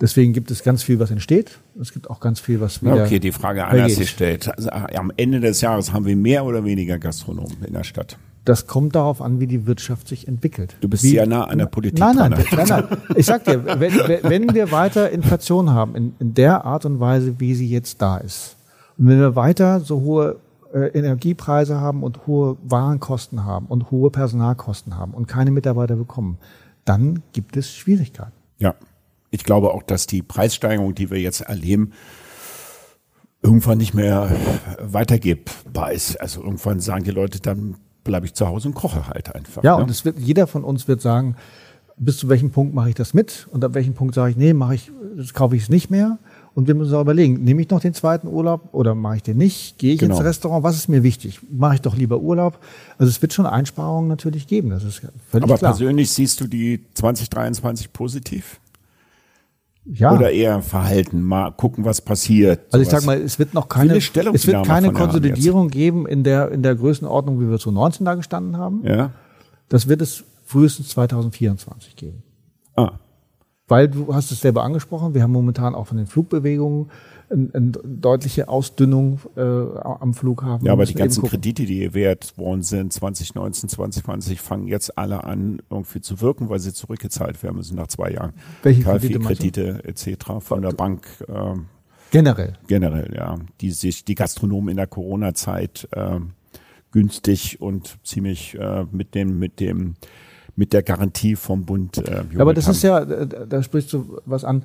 deswegen gibt es ganz viel, was entsteht. Es gibt auch ganz viel, was wieder. Okay, die Frage anders gestellt. Also, äh, am Ende des Jahres haben wir mehr oder weniger Gastronomen in der Stadt. Das kommt darauf an, wie die Wirtschaft sich entwickelt. Du bist wie, sehr nah an der Politik. Nein, nein, nein, nein. Ich sag dir, wenn, wenn wir weiter Inflation haben, in, in der Art und Weise, wie sie jetzt da ist, und wenn wir weiter so hohe äh, Energiepreise haben und hohe Warenkosten haben und hohe Personalkosten haben und keine Mitarbeiter bekommen, dann gibt es Schwierigkeiten. Ja, ich glaube auch, dass die Preissteigerung, die wir jetzt erleben, irgendwann nicht mehr weitergebbar ist. Also irgendwann sagen die Leute, dann bleibe ich zu Hause und koche halt einfach. Ja, ne? und es wird, jeder von uns wird sagen, bis zu welchem Punkt mache ich das mit und ab welchem Punkt sage ich, nee, mache ich, das kaufe ich es nicht mehr. Und wir müssen auch überlegen, nehme ich noch den zweiten Urlaub oder mache ich den nicht? Gehe ich genau. ins Restaurant? Was ist mir wichtig? Mache ich doch lieber Urlaub? Also es wird schon Einsparungen natürlich geben, das ist völlig Aber klar. persönlich siehst du die 2023 positiv? Ja. Oder eher verhalten, mal gucken, was passiert. Also ich sag mal, es wird noch keine, es wird keine Konsolidierung geben in der, in der Größenordnung, wie wir zu 19 da gestanden haben. Ja. Das wird es frühestens 2024 geben. Ah. Weil du hast es selber angesprochen, wir haben momentan auch von den Flugbewegungen eine, eine deutliche Ausdünnung äh, am Flughafen. Ja, aber die ganzen Kredite, die gewährt worden sind, 2019, 2020, fangen jetzt alle an, irgendwie zu wirken, weil sie zurückgezahlt werden müssen nach zwei Jahren. Welche Kredite, Kredite etc. von der Bank. Äh, generell. Generell, ja. Die sich die Gastronomen in der Corona-Zeit äh, günstig und ziemlich äh, mit dem mit dem mit der Garantie vom Bund. Äh, ja, aber das haben. ist ja, da sprichst du was an.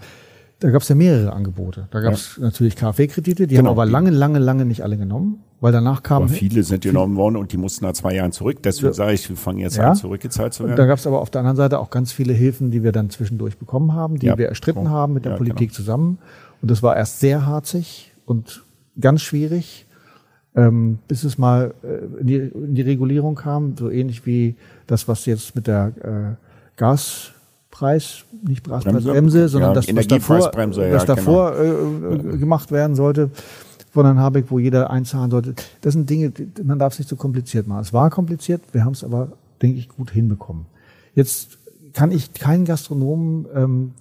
Da gab es ja mehrere Angebote. Da gab es ja. natürlich KfW-Kredite, die genau, haben aber lange, lange, lange nicht alle genommen, weil danach kamen. Aber viele sind genommen worden und die mussten nach zwei Jahren zurück. Deswegen ja. sage ich, wir fangen jetzt ja. an, zurückgezahlt zu werden. Und da gab es aber auf der anderen Seite auch ganz viele Hilfen, die wir dann zwischendurch bekommen haben, die wir erstritten haben mit der Politik genau. zusammen. Und das war erst sehr harzig und ganz schwierig, ähm, bis es mal äh, in, die, in die Regulierung kam, so ähnlich wie das, was jetzt mit der äh, Gas Preis, nicht Gaspreisbremse, sondern ja, das, was davor, ja, was davor genau. äh, gemacht werden sollte von Herrn Habeck, wo jeder einzahlen sollte. Das sind Dinge, man darf es nicht so kompliziert machen. Es war kompliziert, wir haben es aber, denke ich, gut hinbekommen. Jetzt kann ich keinen Gastronomen ähm,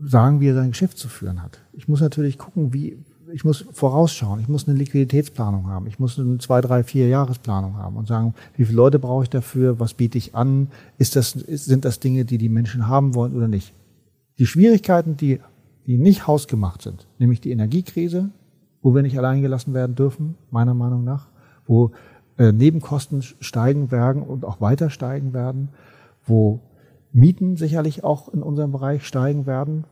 sagen, wie er sein Geschäft zu führen hat. Ich muss natürlich gucken, wie, ich muss vorausschauen, ich muss eine Liquiditätsplanung haben, ich muss eine zwei, drei, vier Jahresplanung haben und sagen, wie viele Leute brauche ich dafür, was biete ich an, ist das, sind das Dinge, die die Menschen haben wollen oder nicht. Die Schwierigkeiten, die, die nicht hausgemacht sind, nämlich die Energiekrise, wo wir nicht allein gelassen werden dürfen, meiner Meinung nach, wo äh, Nebenkosten steigen werden und auch weiter steigen werden, wo Mieten sicherlich auch in unserem Bereich steigen werden,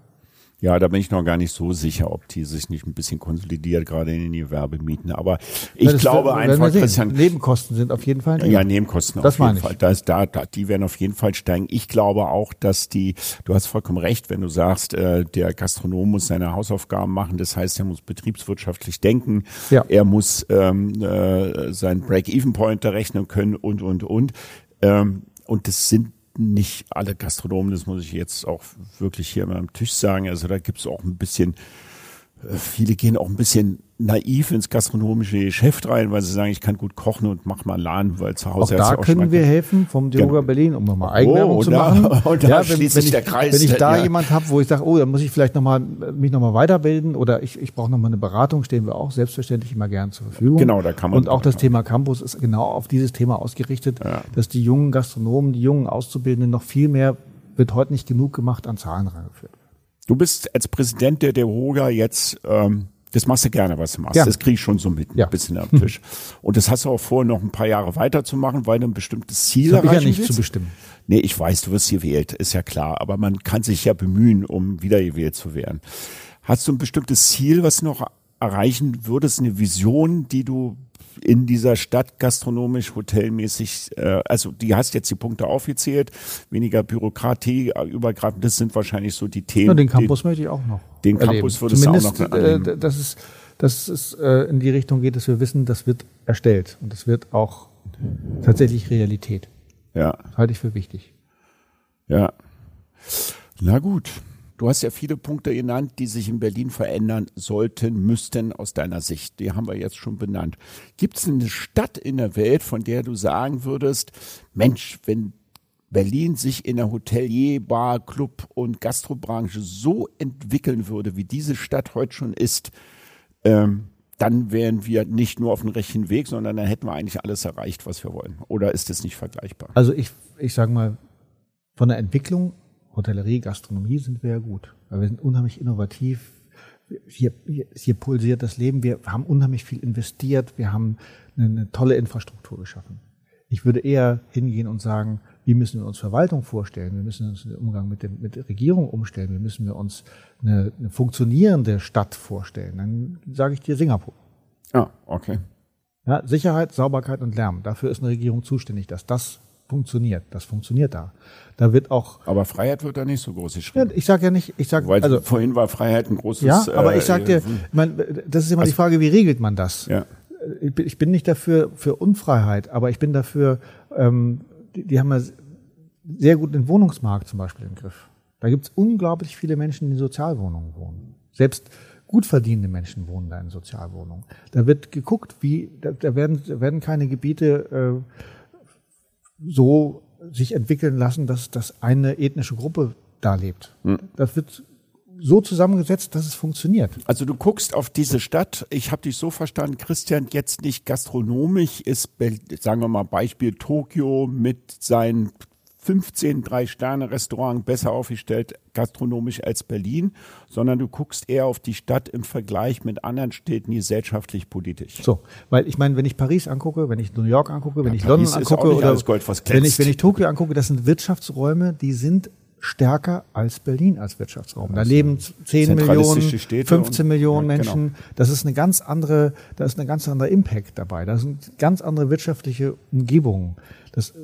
ja, da bin ich noch gar nicht so sicher, ob die sich nicht ein bisschen konsolidiert, gerade in den Gewerbemieten. Aber ich glaube einfach, Christian. Nebenkosten sind auf jeden Fall. Ja, Nebenkosten das auf jeden Fall. Da ist, da, da, die werden auf jeden Fall steigen. Ich glaube auch, dass die, du hast vollkommen recht, wenn du sagst, äh, der Gastronom muss seine Hausaufgaben machen. Das heißt, er muss betriebswirtschaftlich denken. Ja. Er muss ähm, äh, seinen Break-Even-Point rechnen können und, und, und. Ähm, und das sind nicht alle Gastronomen, das muss ich jetzt auch wirklich hier mal am Tisch sagen. Also da gibt es auch ein bisschen, viele gehen auch ein bisschen naiv ins gastronomische Geschäft rein, weil sie sagen, ich kann gut kochen und mach mal Laden, weil zu Hause auch da auch können wir helfen vom Dioga genau. Berlin, um nochmal Eigenwerbung oh, zu machen. Und da ja, wenn, schließt wenn sich der Kreis. Wenn ich da ja. jemand habe, wo ich sage, oh, dann muss ich vielleicht noch mal mich nochmal weiterbilden oder ich, ich brauche nochmal eine Beratung, stehen wir auch selbstverständlich immer gern zur Verfügung. Genau, da kann man. Und auch das Thema Campus ist genau auf dieses Thema ausgerichtet, ja. dass die jungen Gastronomen, die jungen Auszubildenden noch viel mehr, wird heute nicht genug gemacht, an Zahlen rangeführt. Du bist als Präsident der DEHOGA jetzt ähm, das machst du gerne, was du machst. Ja. Das krieg ich schon so mit ja. ein bisschen am Tisch. Und das hast du auch vor, noch ein paar Jahre weiterzumachen, weil du ein bestimmtes Ziel das erreichen ich ja nicht willst. zu bestimmen. Nee, ich weiß, du wirst gewählt, ist ja klar. Aber man kann sich ja bemühen, um wiedergewählt zu werden. Hast du ein bestimmtes Ziel, was du noch erreichen würdest, eine Vision, die du in dieser Stadt gastronomisch, hotelmäßig, äh, also die hast jetzt die Punkte aufgezählt, weniger Bürokratie äh, übergreifend, das sind wahrscheinlich so die Themen. Ja, den Campus möchte ich auch noch. Den erleben. Campus würdest Zumindest, du auch noch erleben. Äh, dass es, dass es äh, in die Richtung geht, dass wir wissen, das wird erstellt und das wird auch tatsächlich Realität. Ja. halte ich für wichtig. Ja. Na gut. Du hast ja viele Punkte genannt, die sich in Berlin verändern sollten, müssten aus deiner Sicht. Die haben wir jetzt schon benannt. Gibt es eine Stadt in der Welt, von der du sagen würdest, Mensch, wenn Berlin sich in der Hotelier, Bar, Club und Gastrobranche so entwickeln würde, wie diese Stadt heute schon ist, ähm, dann wären wir nicht nur auf dem rechten Weg, sondern dann hätten wir eigentlich alles erreicht, was wir wollen. Oder ist das nicht vergleichbar? Also ich, ich sage mal, von der Entwicklung Hotellerie, Gastronomie sind wir ja gut, weil wir sind unheimlich innovativ. Hier, hier, hier pulsiert das Leben. Wir haben unheimlich viel investiert. Wir haben eine, eine tolle Infrastruktur geschaffen. Ich würde eher hingehen und sagen, wie müssen wir uns Verwaltung vorstellen? Wir müssen uns den Umgang mit, dem, mit der Regierung umstellen. Wir müssen wir uns eine, eine funktionierende Stadt vorstellen. Dann sage ich dir Singapur. Ah, okay. Ja, Sicherheit, Sauberkeit und Lärm. Dafür ist eine Regierung zuständig, dass das funktioniert. Das funktioniert da. Da wird auch. Aber Freiheit wird da nicht so groß geschrieben. Ja, ich sage ja nicht, ich sage. Weil also vorhin war Freiheit ein großes. Ja, aber ich sage dir, äh, man, das ist immer also, die Frage, wie regelt man das? Ja. Ich bin nicht dafür für Unfreiheit, aber ich bin dafür. Ähm, die, die haben ja sehr gut den Wohnungsmarkt zum Beispiel im Griff. Da gibt es unglaublich viele Menschen, die in Sozialwohnungen wohnen. Selbst gut verdienende Menschen wohnen da in Sozialwohnungen. Da wird geguckt, wie, da, da werden, da werden keine Gebiete äh, so sich entwickeln lassen, dass, dass eine ethnische Gruppe da lebt. Hm. Das wird so zusammengesetzt, dass es funktioniert. Also du guckst auf diese Stadt. Ich habe dich so verstanden, Christian, jetzt nicht gastronomisch ist, sagen wir mal Beispiel Tokio mit seinen 15 Drei-Sterne-Restaurant besser aufgestellt gastronomisch als Berlin, sondern du guckst eher auf die Stadt im Vergleich mit anderen Städten gesellschaftlich politisch. So, weil ich meine, wenn ich Paris angucke, wenn ich New York angucke, wenn ja, ich Paris London angucke oder Gold, wenn ich wenn ich Tokio angucke, das sind Wirtschaftsräume, die sind stärker als Berlin als Wirtschaftsraum. Da leben 10 Millionen, 15 Millionen ja, Menschen. Genau. Das ist eine ganz andere, da ist eine ganz andere Impact dabei. Da sind ganz andere wirtschaftliche Umgebungen. Das, äh,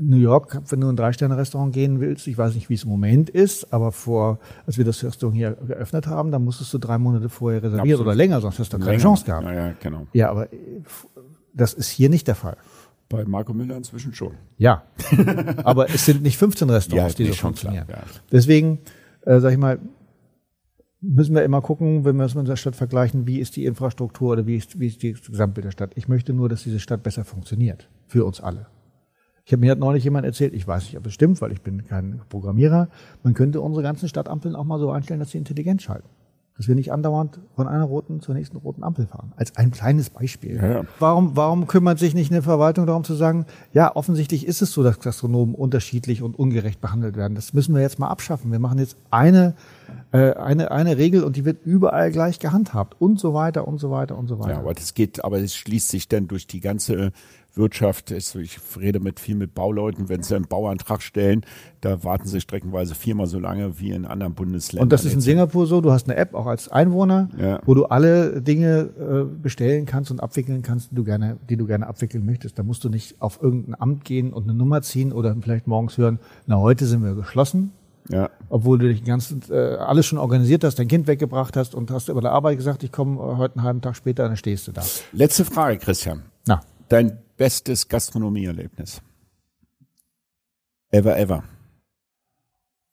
New York, wenn du in ein Drei-Sterne-Restaurant gehen willst, ich weiß nicht, wie es im Moment ist, aber vor, als wir das Restaurant hier geöffnet haben, dann musstest du drei Monate vorher reservieren Absolut. oder länger, sonst hast du keine Chance gehabt. Ja, ja, genau. Ja, aber äh, das ist hier nicht der Fall. Bei Marco Müller inzwischen schon. Ja, aber es sind nicht 15 Restaurants, ja, die so funktionieren. Klar, ja. Deswegen, äh, sag ich mal, müssen wir immer gucken, wenn wir es mit der Stadt vergleichen, wie ist die Infrastruktur oder wie ist, wie ist die Gesamtbild der Stadt. Ich möchte nur, dass diese Stadt besser funktioniert. Für uns alle. Ich habe mir hat neulich jemand erzählt, ich weiß nicht, ob es stimmt, weil ich bin kein Programmierer, man könnte unsere ganzen Stadtampeln auch mal so einstellen, dass sie intelligent schalten. Dass wir nicht andauernd von einer roten zur nächsten roten Ampel fahren. Als ein kleines Beispiel. Ja. Warum, warum kümmert sich nicht eine Verwaltung darum zu sagen, ja, offensichtlich ist es so, dass Gastronomen unterschiedlich und ungerecht behandelt werden. Das müssen wir jetzt mal abschaffen. Wir machen jetzt eine, äh, eine, eine Regel und die wird überall gleich gehandhabt und so weiter und so weiter und so weiter. Ja, aber das geht, aber es schließt sich dann durch die ganze Wirtschaft ist, ich rede mit viel mit Bauleuten, wenn sie einen Bauantrag stellen, da warten sie streckenweise viermal so lange wie in anderen Bundesländern. Und das ist in Singapur so, du hast eine App auch als Einwohner, ja. wo du alle Dinge äh, bestellen kannst und abwickeln kannst, die du gerne, die du gerne abwickeln möchtest. Da musst du nicht auf irgendein Amt gehen und eine Nummer ziehen oder vielleicht morgens hören, na heute sind wir geschlossen. Ja. Obwohl du dich ganzen, äh, alles schon organisiert hast, dein Kind weggebracht hast und hast über der Arbeit gesagt, ich komme heute einen halben Tag später, dann stehst du da. Letzte Frage, Christian. Na. Dein bestes Gastronomieerlebnis? Ever, ever.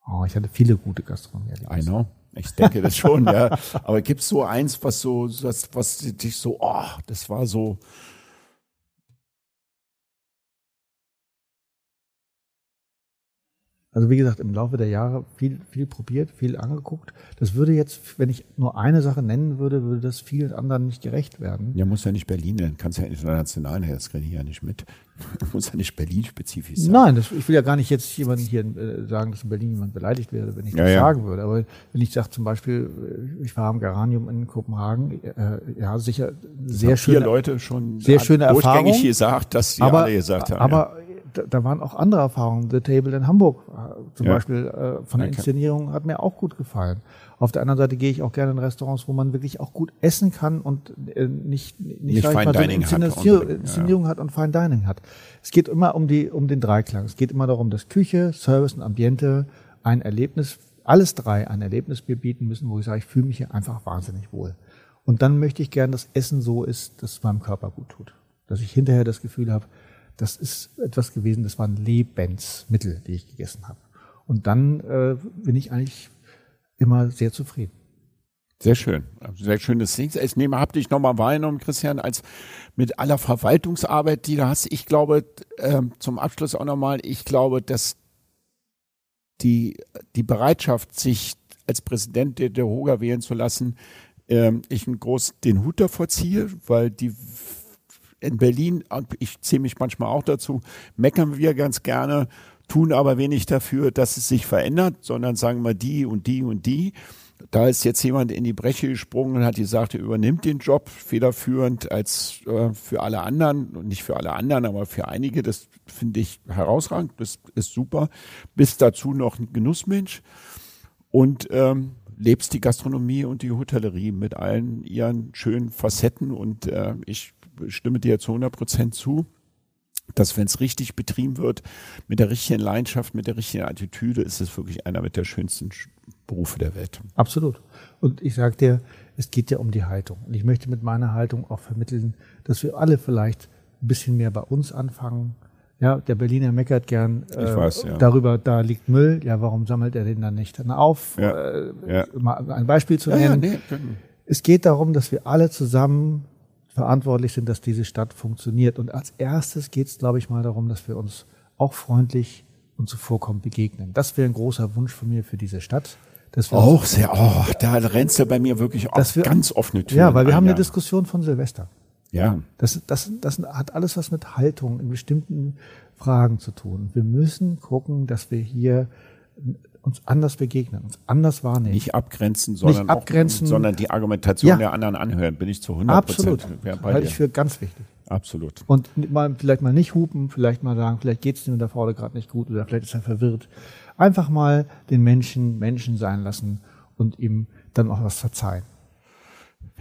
Oh, ich hatte viele gute Gastronomieerlebnisse. I know. Ich denke das schon, ja. Aber gibt es so eins, was so, was, was dich so, oh, das war so, Also wie gesagt, im Laufe der Jahre viel, viel probiert, viel angeguckt. Das würde jetzt, wenn ich nur eine Sache nennen würde, würde das vielen anderen nicht gerecht werden. Ja, muss ja nicht Berlin nennen, kannst ja international, das kriege ich ja nicht mit. muss ja nicht Berlin-spezifisch sein. Nein, das, ich will ja gar nicht jetzt jemanden hier äh, sagen, dass in Berlin jemand beleidigt wäre, wenn ich das ja. sagen würde. Aber wenn ich sage zum Beispiel, äh, ich war am Geranium in Kopenhagen, äh, ja sicher sehr schöne. Vier Leute schon sehr schöne Erfahrung. durchgängig gesagt, dass sie aber, alle gesagt haben. Aber ja da, da waren auch andere Erfahrungen. The Table in Hamburg äh, zum ja. Beispiel äh, von der Inszenierung hat mir auch gut gefallen. Auf der anderen Seite gehe ich auch gerne in Restaurants, wo man wirklich auch gut essen kann und äh, nicht nicht, nicht Fine Dining Inszenierung, hat, Inszenierung ja. hat und Fine Dining hat. Es geht immer um die um den Dreiklang. Es geht immer darum, dass Küche, Service und Ambiente ein Erlebnis, alles drei ein Erlebnis mir bieten müssen, wo ich sage, ich fühle mich hier einfach wahnsinnig wohl. Und dann möchte ich gerne, dass Essen so ist, dass es meinem Körper gut tut. Dass ich hinterher das Gefühl habe, das ist etwas gewesen, das waren Lebensmittel, die ich gegessen habe. Und dann äh, bin ich eigentlich immer sehr zufrieden. Sehr schön. Sehr schönes Ding. Ich nehme, hab dich nochmal wahrgenommen, Christian, als mit aller Verwaltungsarbeit, die du hast. Ich glaube, äh, zum Abschluss auch nochmal, ich glaube, dass die, die Bereitschaft, sich als Präsident der, der Hoga wählen zu lassen, äh, ich einen groß den Hut davor ziehe, weil die in Berlin, ich zähle mich manchmal auch dazu, meckern wir ganz gerne, tun aber wenig dafür, dass es sich verändert, sondern sagen wir die und die und die. Da ist jetzt jemand in die Breche gesprungen und hat gesagt, er übernimmt den Job federführend als äh, für alle anderen und nicht für alle anderen, aber für einige. Das finde ich herausragend, das ist super. Bist dazu noch ein Genussmensch und ähm, lebst die Gastronomie und die Hotellerie mit allen ihren schönen Facetten und äh, ich stimme dir zu 100 Prozent zu, dass wenn es richtig betrieben wird, mit der richtigen Leidenschaft, mit der richtigen Attitüde, ist es wirklich einer mit der schönsten Berufe der Welt. Absolut. Und ich sage dir, es geht ja um die Haltung. Und ich möchte mit meiner Haltung auch vermitteln, dass wir alle vielleicht ein bisschen mehr bei uns anfangen, Ja, der Berliner meckert gern äh, weiß, ja. darüber, da liegt Müll. Ja, warum sammelt er den dann nicht dann auf? Ja, äh, ja. Mal ein Beispiel zu nennen. Nee, es geht darum, dass wir alle zusammen verantwortlich sind, dass diese Stadt funktioniert. Und als erstes geht es, glaube ich, mal darum, dass wir uns auch freundlich und zuvorkommend begegnen. Das wäre ein großer Wunsch von mir für diese Stadt. auch sehr, oh, da rennst du bei mir wirklich auch wir, ganz offene Türen. Ja, weil wir ein, haben eine Diskussion von Silvester. Ja. Das, das, das hat alles was mit Haltung in bestimmten Fragen zu tun. Wir müssen gucken, dass wir hier uns anders begegnen, uns anders wahrnehmen. Nicht abgrenzen, sondern, Nicht abgrenzen, auch, sondern die Argumentation ja. der anderen anhören, bin ich zu 100% Absolut. Halte ich für ganz wichtig. Absolut. Und mal, vielleicht mal nicht hupen, vielleicht mal sagen, vielleicht geht es dem da vorne gerade nicht gut oder vielleicht ist er verwirrt. Einfach mal den Menschen Menschen sein lassen und ihm dann auch was verzeihen.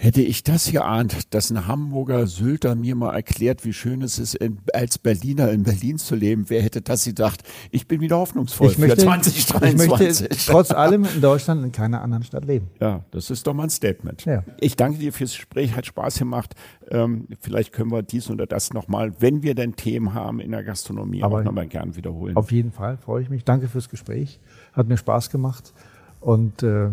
Hätte ich das geahnt, dass ein Hamburger Sylter mir mal erklärt, wie schön es ist, in, als Berliner in Berlin zu leben, wer hätte das gedacht? Ich bin wieder hoffnungsvoll ich möchte, für 2023. Ich möchte trotz allem in Deutschland in keiner anderen Stadt leben. Ja, das ist doch mal ein Statement. Ja. Ich danke dir fürs Gespräch, hat Spaß gemacht. Ähm, vielleicht können wir dies oder das nochmal, wenn wir denn Themen haben in der Gastronomie, Aber auch nochmal gern wiederholen. Auf jeden Fall, freue ich mich. Danke fürs Gespräch. Hat mir Spaß gemacht. Und äh,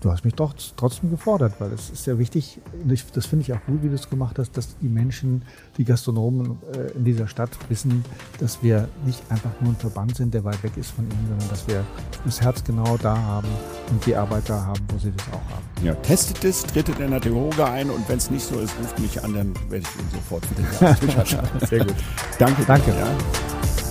du hast mich doch trotzdem gefordert, weil es ist ja wichtig, und das finde ich auch gut, wie du es gemacht hast, dass die Menschen, die Gastronomen äh, in dieser Stadt wissen, dass wir nicht einfach nur ein Verband sind, der weit weg ist von ihnen, sondern dass wir das Herz genau da haben und die Arbeit da haben, wo sie das auch haben. Ja, testet es, tretet in der Dialoge ein und wenn es nicht so ist, ruft mich an, dann werde ich ihn sofort wieder Sehr gut. Danke. Danke. Ja.